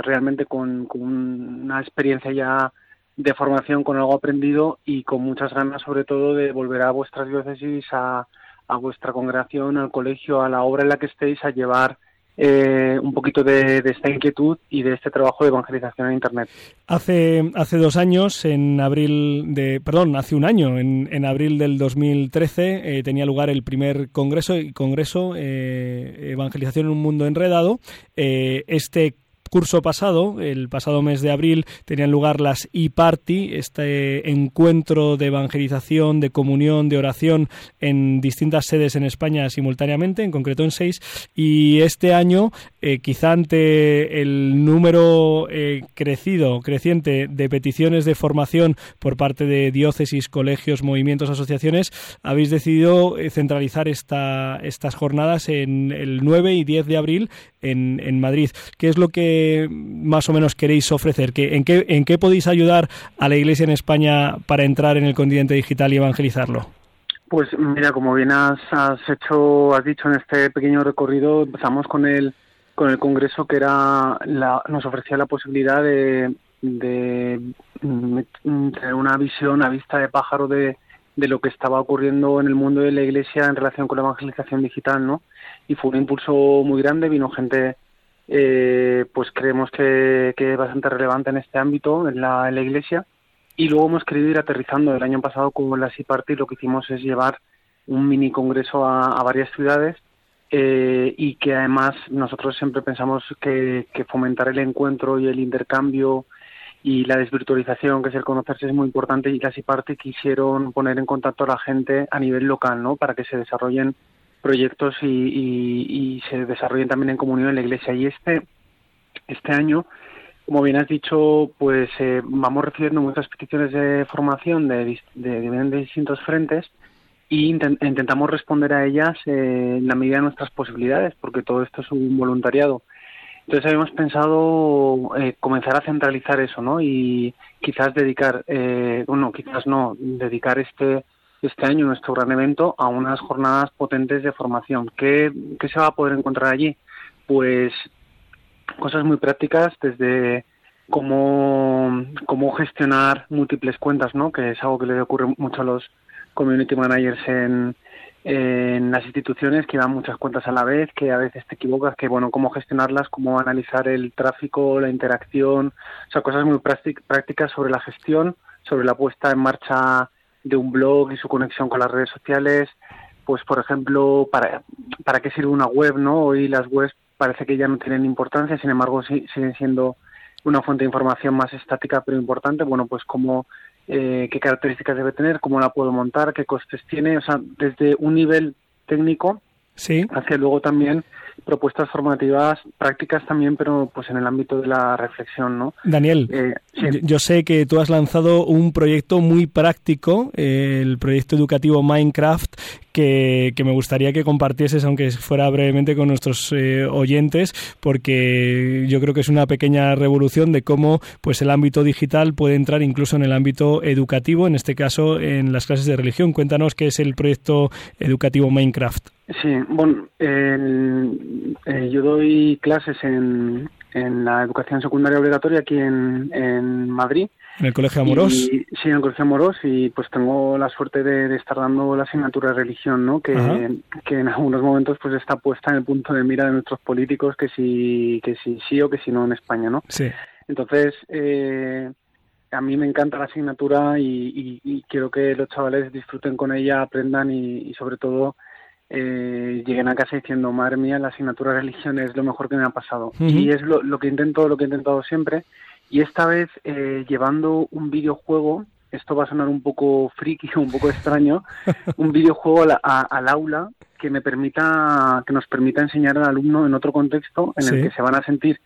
realmente con, con, una experiencia ya de formación con algo aprendido y con muchas ganas sobre todo de volver a vuestras diócesis, a, a vuestra congregación, al colegio, a la obra en la que estéis, a llevar eh, un poquito de, esta inquietud y de este trabajo de evangelización en Internet. Hace, hace dos años, en abril de, perdón, hace un año, en, en abril del 2013, eh, tenía lugar el primer congreso, congreso eh, Evangelización en un mundo enredado. este curso pasado, el pasado mes de abril, tenían lugar las e-party, este encuentro de evangelización, de comunión, de oración en distintas sedes en España simultáneamente, en concreto en seis, y este año, eh, quizá ante el número eh, crecido, creciente de peticiones de formación por parte de diócesis, colegios, movimientos, asociaciones, habéis decidido eh, centralizar esta, estas jornadas en el 9 y 10 de abril en, en Madrid. ¿Qué es lo que más o menos queréis ofrecer? en, qué, ¿En qué podéis ayudar a la Iglesia en España para entrar en el continente digital y evangelizarlo? Pues mira, como bien has, hecho, has dicho en este pequeño recorrido, empezamos con el con el congreso que era la, nos ofrecía la posibilidad de, de, tener una visión a vista de pájaro de, de lo que estaba ocurriendo en el mundo de la Iglesia en relación con la evangelización digital, ¿no? Y fue un impulso muy grande, vino gente eh, pues creemos que, es bastante relevante en este ámbito, en la, en la Iglesia. Y luego hemos querido ir aterrizando. El año pasado con la Party lo que hicimos es llevar un mini congreso a, varias ciudades eh, y que además nosotros siempre pensamos que, fomentar el encuentro y el intercambio y la desvirtualización, que es el conocerse, es muy importante y la Party quisieron poner en contacto a la gente a nivel local, ¿no? Para que se desarrollen proyectos y, se desarrollen también en comunión en la iglesia. Y este, este año, como bien has dicho, pues eh, vamos recibiendo muchas peticiones de formación de, de, distintos frentes y intentamos responder a ellas eh, en la medida de nuestras posibilidades, porque todo esto es un voluntariado. Entonces habíamos pensado eh, comenzar a centralizar eso, ¿no? Y quizás dedicar, eh, bueno, quizás no, dedicar este este año nuestro gran evento a unas jornadas potentes de formación. ¿Qué, se va a poder encontrar allí? Pues cosas muy prácticas desde cómo, cómo gestionar múltiples cuentas, ¿no? que es algo que le ocurre mucho a los community managers en, en las instituciones que dan muchas cuentas a la vez, que a veces te equivocas, que bueno, cómo gestionarlas, cómo analizar el tráfico, la interacción, o sea, cosas muy prácticas sobre la gestión, sobre la puesta en marcha de un blog y su conexión con las redes sociales, pues por ejemplo, ¿para, para qué sirve una web? no Hoy las webs parece que ya no tienen importancia, sin embargo siguen siendo una fuente de información más estática pero importante. Bueno, pues cómo, eh, qué características debe tener, cómo la puedo montar, qué costes tiene, o sea, desde un nivel técnico sí. hacia luego también propuestas formativas prácticas también, pero pues en el ámbito de la reflexión, ¿no? Daniel, eh, yo sé que tú has lanzado un proyecto muy práctico, el proyecto educativo Minecraft, que, me gustaría que compartieses, aunque fuera brevemente, con nuestros eh, oyentes, porque yo creo que es una pequeña revolución de cómo pues el ámbito digital puede entrar incluso en el ámbito educativo, en este caso en las clases de religión. Cuéntanos qué es el proyecto educativo Minecraft. Sí, bueno, eh, yo doy clases en, en la educación secundaria obligatoria aquí en, en Madrid ¿En el Colegio Amorós? sí, en el Colegio Amorós y pues tengo la suerte de, estar dando la asignatura de religión, ¿no? Que, que, en algunos momentos pues está puesta en el punto de mira de nuestros políticos que si, que si sí o que si no en España, ¿no? Sí. Entonces, eh, a mí me encanta la asignatura y, quiero que los chavales disfruten con ella, aprendan y, sobre todo eh, lleguen a casa diciendo, madre mía, la asignatura de religión es lo mejor que me ha pasado. Y es lo, lo que intento, lo que he intentado siempre y esta vez eh, llevando un videojuego, esto va a sonar un poco friki, un poco extraño, un videojuego al aula que me permita, que nos permita enseñar al alumno en otro contexto en el que se van a sentir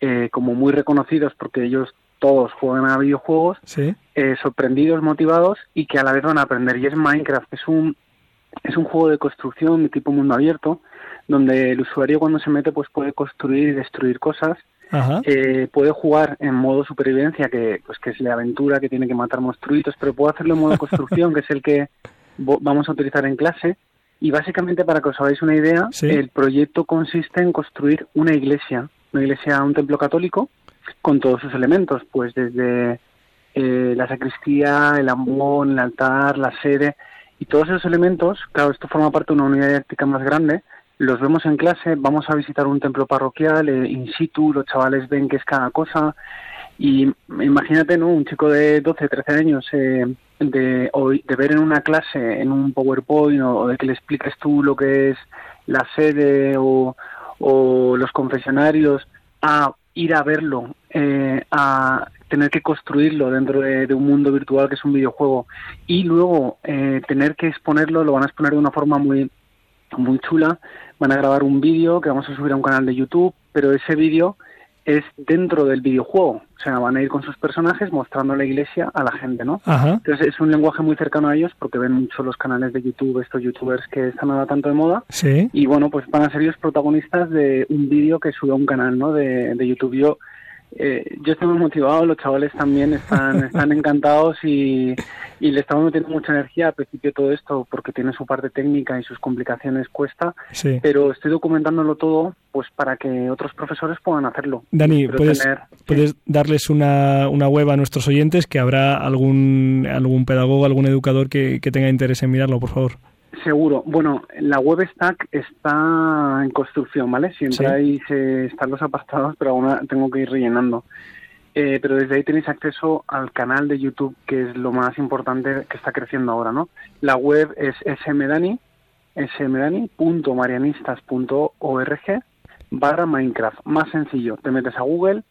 eh, como muy reconocidos porque ellos todos juegan a videojuegos, eh, sorprendidos, motivados y que a la vez van a aprender. Y es Minecraft, es un es un juego de construcción de tipo mundo abierto, donde el usuario cuando se mete pues puede construir y destruir cosas. Eh, puede jugar en modo supervivencia, que pues que es la aventura, que tiene que matar monstruitos, pero puede hacerlo en modo construcción, que es el que vamos a utilizar en clase. Y básicamente, para que os hagáis una idea, el proyecto consiste en construir una iglesia, una iglesia, un templo católico, con todos sus elementos, pues desde eh, la sacristía, el ambón, el altar, la sede, y todos esos elementos, claro, esto forma parte de una unidad didáctica más grande, los vemos en clase, vamos a visitar un templo parroquial eh, in situ, los chavales ven qué es cada cosa y imagínate, ¿no? Un chico de 12, 13 años eh, de, de ver en una clase, en un PowerPoint o, de que le expliques tú lo que es la sede o, o los confesionarios a ir a verlo, eh, a tener que construirlo dentro de, un mundo virtual que es un videojuego y luego tener que exponerlo, lo van a exponer de una forma muy muy chula. Van a grabar un vídeo que vamos a subir a un canal de YouTube, pero ese vídeo es dentro del videojuego. O sea, van a ir con sus personajes mostrando la iglesia a la gente, ¿no? Entonces es un lenguaje muy cercano a ellos porque ven mucho los canales de YouTube, estos youtubers que están ahora tanto de moda. Sí. Y bueno, pues van a ser ellos protagonistas de un vídeo que sube a un canal, ¿no? De, de YouTube. Yo eh, yo estoy muy motivado, los chavales también están, están encantados y, y, le estamos metiendo mucha energía al principio todo esto porque tiene su parte técnica y sus complicaciones cuesta, pero estoy documentándolo todo pues para que otros profesores puedan hacerlo. Dani, ¿puedes, ¿puedes darles una, una web a nuestros oyentes que habrá algún, algún pedagogo, algún educador que, que tenga interés en mirarlo, por favor? Seguro. Bueno, la web stack está en construcción, ¿vale? Siempre ahí se están los apartados, pero aún tengo que ir rellenando. Eh, pero desde ahí tenéis acceso al canal de YouTube, que es lo más importante que está creciendo ahora, ¿no? La web es smdani, smdani.marianistas.org barra Minecraft. Más sencillo, te metes a Google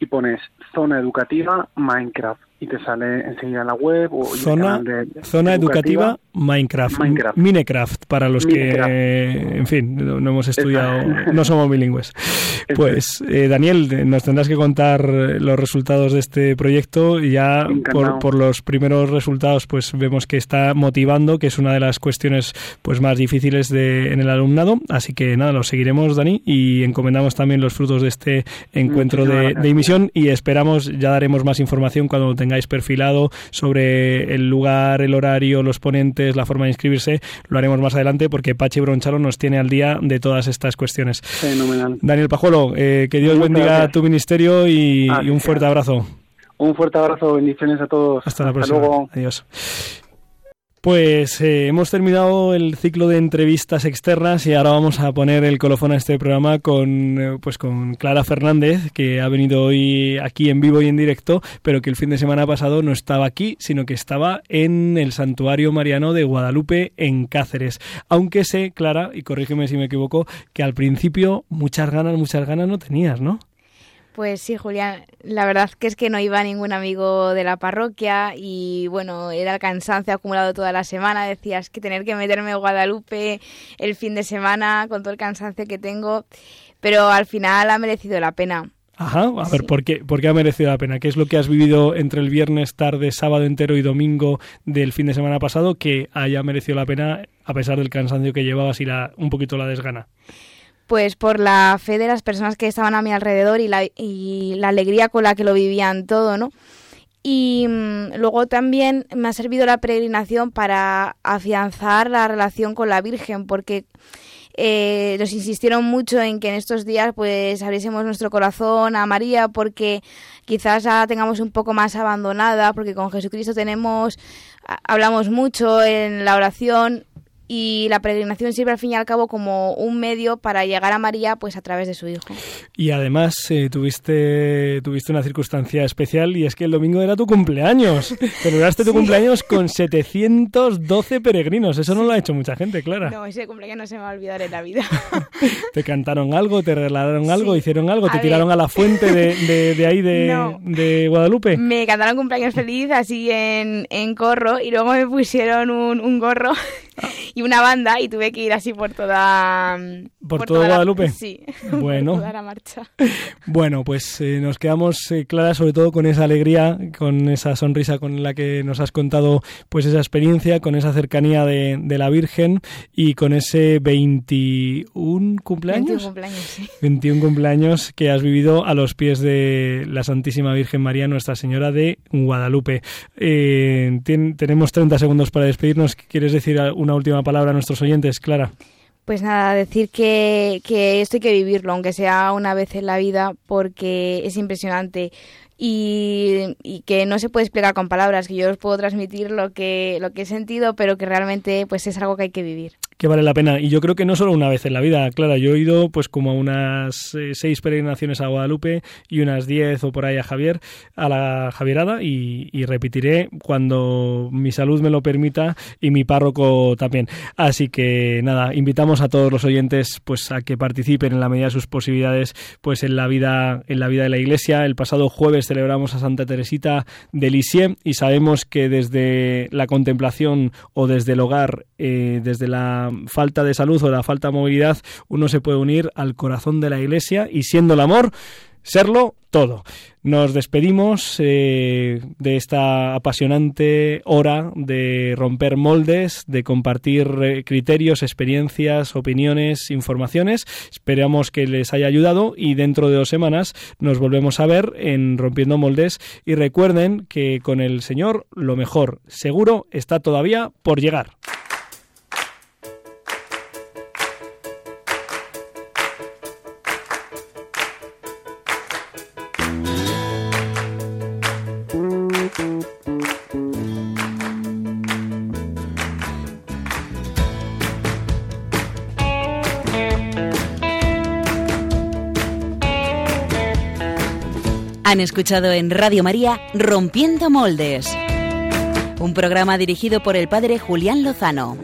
y pones zona educativa Minecraft y te sale enseguida la web o zona, zona educativa, Minecraft, Minecraft. Para los que en fin no, hemos estudiado no somos bilingües. Pues eh, Daniel nos tendrás que contar los resultados de este proyecto y ya por, por, los primeros resultados pues vemos que está motivando que es una de las cuestiones pues más difíciles de, en el alumnado. Así que nada lo seguiremos Dani y encomendamos también los frutos de este encuentro de, de, emisión y esperamos ya daremos más información cuando tengamos tengáis perfilado sobre el lugar, el horario, los ponentes, la forma de inscribirse, lo haremos más adelante porque Pachi Bronchalo nos tiene al día de todas estas cuestiones. Fenomenal. Daniel Pajuelo, eh, que Dios bendiga tu ministerio y, un fuerte abrazo. Un fuerte abrazo, bendiciones a todos. Hasta la próxima. Luego. Adiós. Pues eh, hemos terminado el ciclo de entrevistas externas y ahora vamos a poner el colofón a este programa con, eh, pues con Clara Fernández, que ha venido hoy aquí en vivo y en directo, pero que el fin de semana pasado no estaba aquí, sino que estaba en el Santuario Mariano de Guadalupe, en Cáceres. Aunque sé, Clara, y corrígeme si me equivoco, que al principio muchas ganas, muchas ganas no tenías, ¿no? Pues sí, Julián, la verdad que es que no iba ningún amigo de la parroquia y bueno, era el cansancio acumulado toda la semana, decías que tener que meterme en Guadalupe el fin de semana con todo el cansancio que tengo, pero al final ha merecido la pena. Ajá, a ver, ¿por qué, ¿por qué ha merecido la pena? ¿Qué es lo que has vivido entre el viernes tarde, sábado entero y domingo del fin de semana pasado que haya merecido la pena a pesar del cansancio que llevabas y la, un poquito la desgana? Pues por la fe de las personas que estaban a mi alrededor y la, y la alegría con la que lo vivían todo, ¿no? Y mm, luego también me ha servido la peregrinación para afianzar la relación con la Virgen, porque eh, nos insistieron mucho en que en estos días pues abriésemos nuestro corazón a María, porque quizás la tengamos un poco más abandonada, porque con Jesucristo tenemos, hablamos mucho en la oración y la peregrinación sirve al fin y al cabo como un medio para llegar a María pues a través de su hijo. Y además eh, tuviste, tuviste una circunstancia especial y es que el domingo era tu cumpleaños. Celebraste tu cumpleaños con 712 peregrinos. Eso no lo ha hecho mucha gente, Clara. No, ese cumpleaños no se me va a olvidar en la vida. ¿Te cantaron algo? ¿Te regalaron algo? ¿Hicieron algo? ¿Te tiraron a la fuente de, de, ahí de, de, Guadalupe? Me cantaron cumpleaños feliz así en, en corro y luego me pusieron un, un gorro y una banda y tuve que ir así por toda... ¿Por, todo Guadalupe? sí, bueno. por toda la marcha. Bueno, pues eh, nos quedamos, eh, Clara, sobre todo con esa alegría, con esa sonrisa con la que nos has contado pues esa experiencia, con esa cercanía de, de la Virgen y con ese 21 cumpleaños. 21 cumpleaños, sí. 21 cumpleaños que has vivido a los pies de la Santísima Virgen María, Nuestra Señora de Guadalupe. Eh, tenemos 30 segundos para despedirnos. ¿Quieres decir una última palabra a nuestros oyentes, Clara? Pues nada, decir que, que esto hay que vivirlo, aunque sea una vez en la vida, porque es impresionante. Y, y, que no se puede explicar con palabras, que yo os puedo transmitir lo que, lo que he sentido, pero que realmente pues es algo que hay que vivir que vale la pena. Y yo creo que no solo una vez en la vida, claro, yo he ido pues como a unas eh, seis peregrinaciones a Guadalupe y unas diez o por ahí a Javier, a la Javierada y, repetiré cuando mi salud me lo permita y mi párroco también. Así que nada, invitamos a todos los oyentes pues a que participen en la medida de sus posibilidades pues en la vida en la vida de la Iglesia. El pasado jueves celebramos a Santa Teresita de Lisieux y sabemos que desde la contemplación o desde el hogar, eh, desde la falta de salud o la falta de movilidad, uno se puede unir al corazón de la Iglesia y siendo el amor, serlo todo. Nos despedimos eh, de esta apasionante hora de romper moldes, de compartir eh, criterios, experiencias, opiniones, informaciones. Esperamos que les haya ayudado y dentro de dos semanas nos volvemos a ver en Rompiendo Moldes y recuerden que con el Señor lo mejor seguro está todavía por llegar. Han escuchado en Radio María Rompiendo Moldes, un programa dirigido por el padre Julián Lozano.